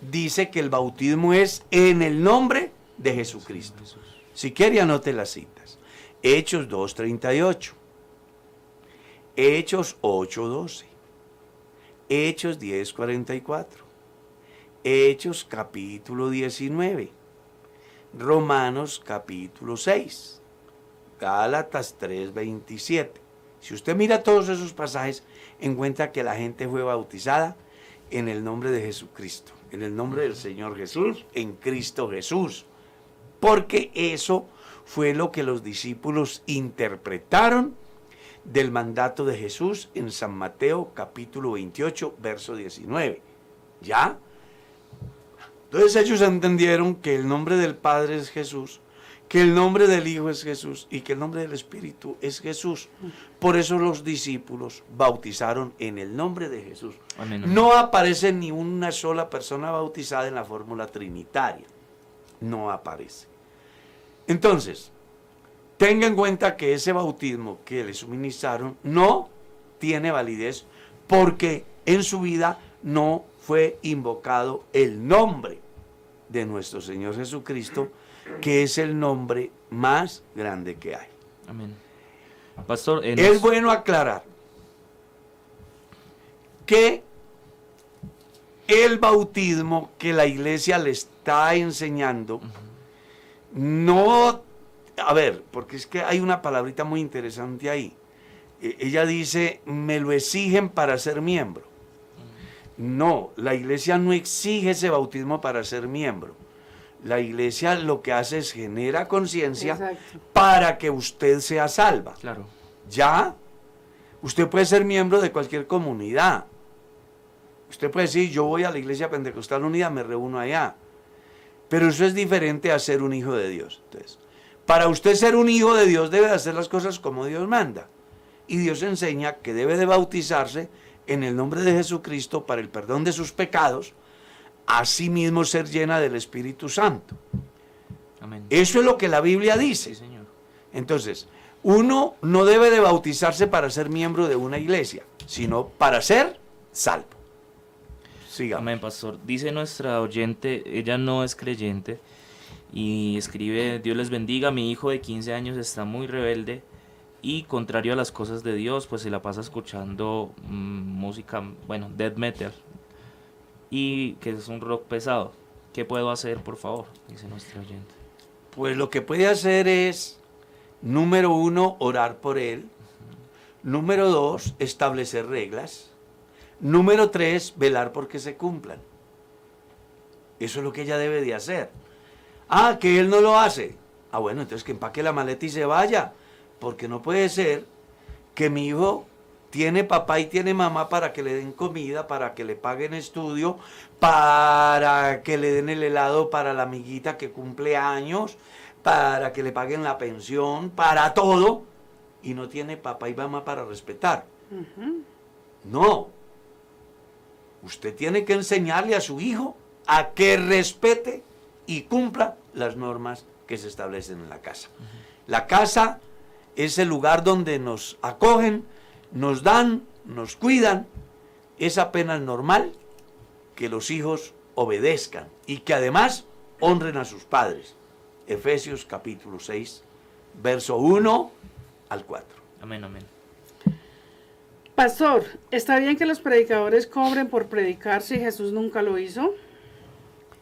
dice que el bautismo es en el nombre de Jesucristo. Si quiere anote las citas. Hechos 2.38. Hechos 8.12. Hechos 10.44. Hechos capítulo 19. Romanos capítulo 6. Gálatas 3.27. Si usted mira todos esos pasajes, encuentra que la gente fue bautizada en el nombre de Jesucristo, en el nombre del Señor Jesús, en Cristo Jesús. Porque eso fue lo que los discípulos interpretaron del mandato de Jesús en San Mateo capítulo 28, verso 19. ¿Ya? Entonces ellos entendieron que el nombre del Padre es Jesús, que el nombre del Hijo es Jesús y que el nombre del Espíritu es Jesús. Por eso los discípulos bautizaron en el nombre de Jesús. Amén, amén. No aparece ni una sola persona bautizada en la fórmula trinitaria. No aparece. Entonces, tenga en cuenta que ese bautismo que le suministraron no tiene validez porque en su vida no fue invocado el nombre de nuestro Señor Jesucristo, que es el nombre más grande que hay. Amén. Pastor, eh, Es bueno aclarar que el bautismo que la iglesia le está enseñando no, a ver, porque es que hay una palabrita muy interesante ahí. E- Ella dice, me lo exigen para ser miembro. No, la iglesia no exige ese bautismo para ser miembro. La iglesia lo que hace es genera conciencia para que usted sea salva. Claro. Ya, usted puede ser miembro de cualquier comunidad. Usted puede decir, yo voy a la iglesia pentecostal unida, me reúno allá. Pero eso es diferente a ser un hijo de Dios. Entonces, para usted ser un hijo de Dios debe de hacer las cosas como Dios manda. Y Dios enseña que debe de bautizarse en el nombre de Jesucristo para el perdón de sus pecados, asimismo ser llena del Espíritu Santo. Amén. Eso es lo que la Biblia dice. Sí, Señor. Entonces, uno no debe de bautizarse para ser miembro de una iglesia, sino para ser salvo. Sigamos. Amén, pastor. Dice nuestra oyente, ella no es creyente y escribe, Dios les bendiga, mi hijo de 15 años está muy rebelde y contrario a las cosas de Dios, pues se la pasa escuchando mm, música, bueno, death metal y que es un rock pesado. ¿Qué puedo hacer, por favor? Dice nuestra oyente. Pues lo que puede hacer es, número uno, orar por él. Número dos, establecer reglas. Número tres, velar porque se cumplan. Eso es lo que ella debe de hacer. Ah, que él no lo hace. Ah, bueno, entonces que empaque la maleta y se vaya. Porque no puede ser que mi hijo tiene papá y tiene mamá para que le den comida, para que le paguen estudio, para que le den el helado para la amiguita que cumple años, para que le paguen la pensión, para todo, y no tiene papá y mamá para respetar. No. Usted tiene que enseñarle a su hijo a que respete y cumpla las normas que se establecen en la casa. La casa es el lugar donde nos acogen, nos dan, nos cuidan. Es apenas normal que los hijos obedezcan y que además honren a sus padres. Efesios capítulo 6, verso 1 al 4. Amén, amén. Pastor, ¿está bien que los predicadores cobren por predicar si Jesús nunca lo hizo?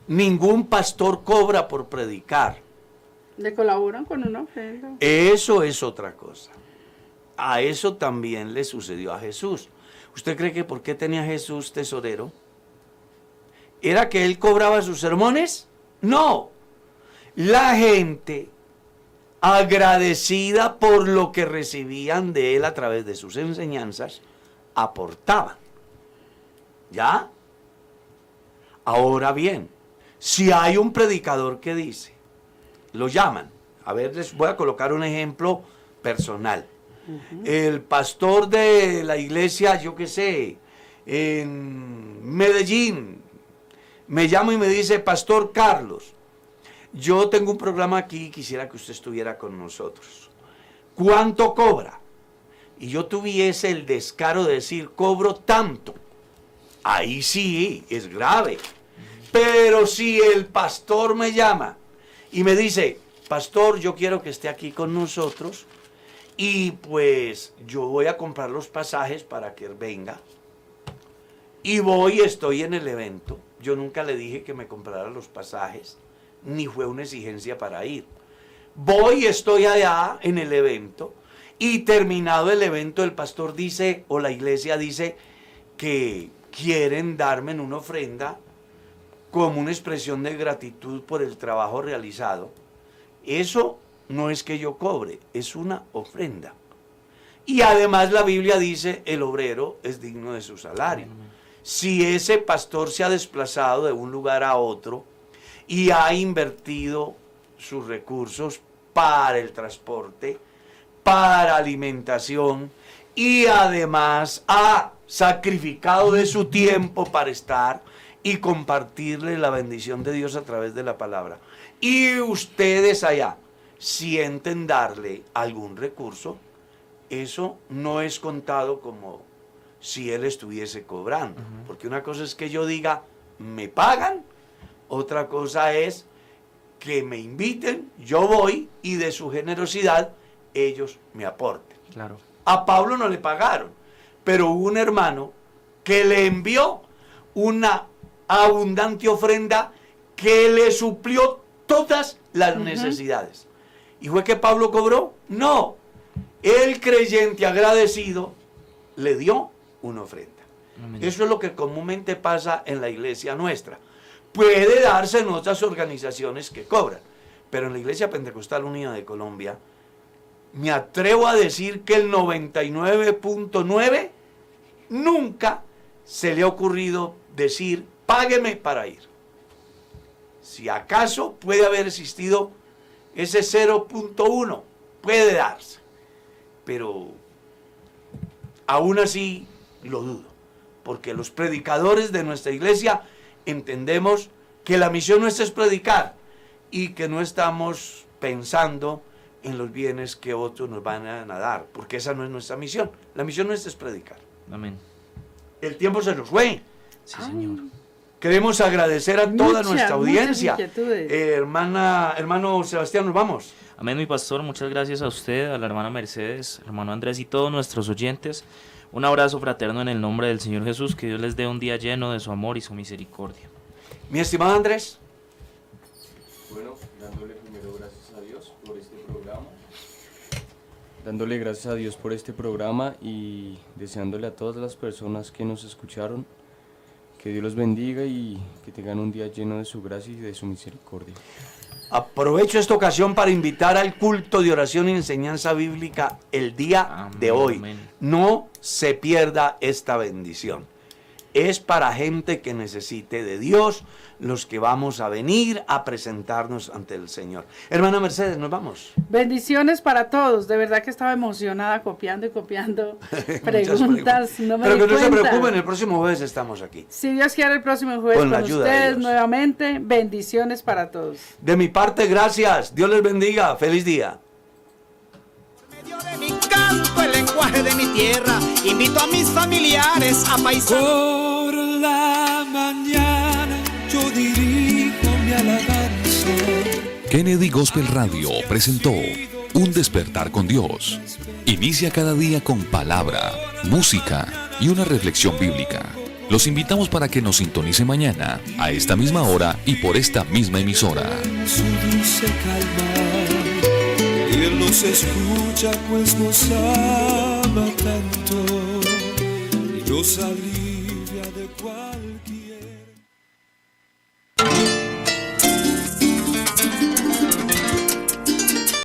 Ningún pastor cobra por predicar. ¿Le colaboran con una ofrenda? Eso es otra cosa. A eso también le sucedió a Jesús. ¿Usted cree que por qué tenía Jesús tesorero? ¿Era que él cobraba sus sermones? No. La gente agradecida por lo que recibían de él a través de sus enseñanzas, aportaban. ¿Ya? Ahora bien, si hay un predicador que dice, lo llaman, a ver, les voy a colocar un ejemplo personal. El pastor de la iglesia, yo qué sé, en Medellín, me llama y me dice, Pastor Carlos, yo tengo un programa aquí y quisiera que usted estuviera con nosotros. ¿Cuánto cobra? Y yo tuviese el descaro de decir, cobro tanto. Ahí sí, es grave. Pero si el pastor me llama y me dice, pastor, yo quiero que esté aquí con nosotros y pues yo voy a comprar los pasajes para que él venga. Y voy, estoy en el evento. Yo nunca le dije que me comprara los pasajes ni fue una exigencia para ir. Voy, estoy allá en el evento y terminado el evento el pastor dice o la iglesia dice que quieren darme en una ofrenda como una expresión de gratitud por el trabajo realizado. Eso no es que yo cobre, es una ofrenda. Y además la Biblia dice, el obrero es digno de su salario. Si ese pastor se ha desplazado de un lugar a otro, y ha invertido sus recursos para el transporte, para alimentación y además ha sacrificado de su tiempo para estar y compartirle la bendición de Dios a través de la palabra. Y ustedes allá sienten darle algún recurso, eso no es contado como si él estuviese cobrando. Porque una cosa es que yo diga, me pagan otra cosa es que me inviten, yo voy y de su generosidad ellos me aporten. Claro. A Pablo no le pagaron, pero hubo un hermano que le envió una abundante ofrenda que le suplió todas las necesidades. ¿Y fue que Pablo cobró? No. El creyente agradecido le dio una ofrenda. Eso es lo que comúnmente pasa en la iglesia nuestra. Puede darse en otras organizaciones que cobran, pero en la Iglesia Pentecostal Unida de Colombia, me atrevo a decir que el 99.9 nunca se le ha ocurrido decir, págueme para ir. Si acaso puede haber existido ese 0.1, puede darse, pero aún así lo dudo, porque los predicadores de nuestra iglesia entendemos que la misión nuestra es predicar y que no estamos pensando en los bienes que otros nos van a dar, porque esa no es nuestra misión. La misión nuestra es predicar. Amén. El tiempo se nos fue. Sí, Señor. Queremos agradecer a toda nuestra audiencia. Eh, hermana, hermano Sebastián, nos vamos. Amén, mi pastor. Muchas gracias a usted, a la hermana Mercedes, hermano Andrés y todos nuestros oyentes. Un abrazo fraterno en el nombre del Señor Jesús, que Dios les dé un día lleno de su amor y su misericordia. Mi estimado Andrés. Bueno, dándole primero gracias a Dios por este programa. Dándole gracias a Dios por este programa y deseándole a todas las personas que nos escucharon que Dios los bendiga y que tengan un día lleno de su gracia y de su misericordia. Aprovecho esta ocasión para invitar al culto de oración y enseñanza bíblica el día de hoy. No se pierda esta bendición. Es para gente que necesite de Dios, los que vamos a venir a presentarnos ante el Señor. Hermana Mercedes, nos vamos. Bendiciones para todos. De verdad que estaba emocionada copiando y copiando [LAUGHS] preguntas. No Pero que no se preocupen, el próximo jueves estamos aquí. Si Dios quiere, el próximo jueves con, ustedes nuevamente. Bendiciones para todos. De mi parte, gracias. Dios les bendiga. Feliz día de mi canto, el lenguaje de mi tierra, invito a mis familiares a paisar. Por la mañana yo dirijo mi alabanza. Kennedy Gospel Radio presentó Un despertar con Dios. Inicia cada día con palabra, música y una reflexión bíblica. Los invitamos para que nos sintonice mañana, a esta misma hora y por esta misma emisora. Él nos escucha pues nos ama tanto. Y nos alivia de cualquier...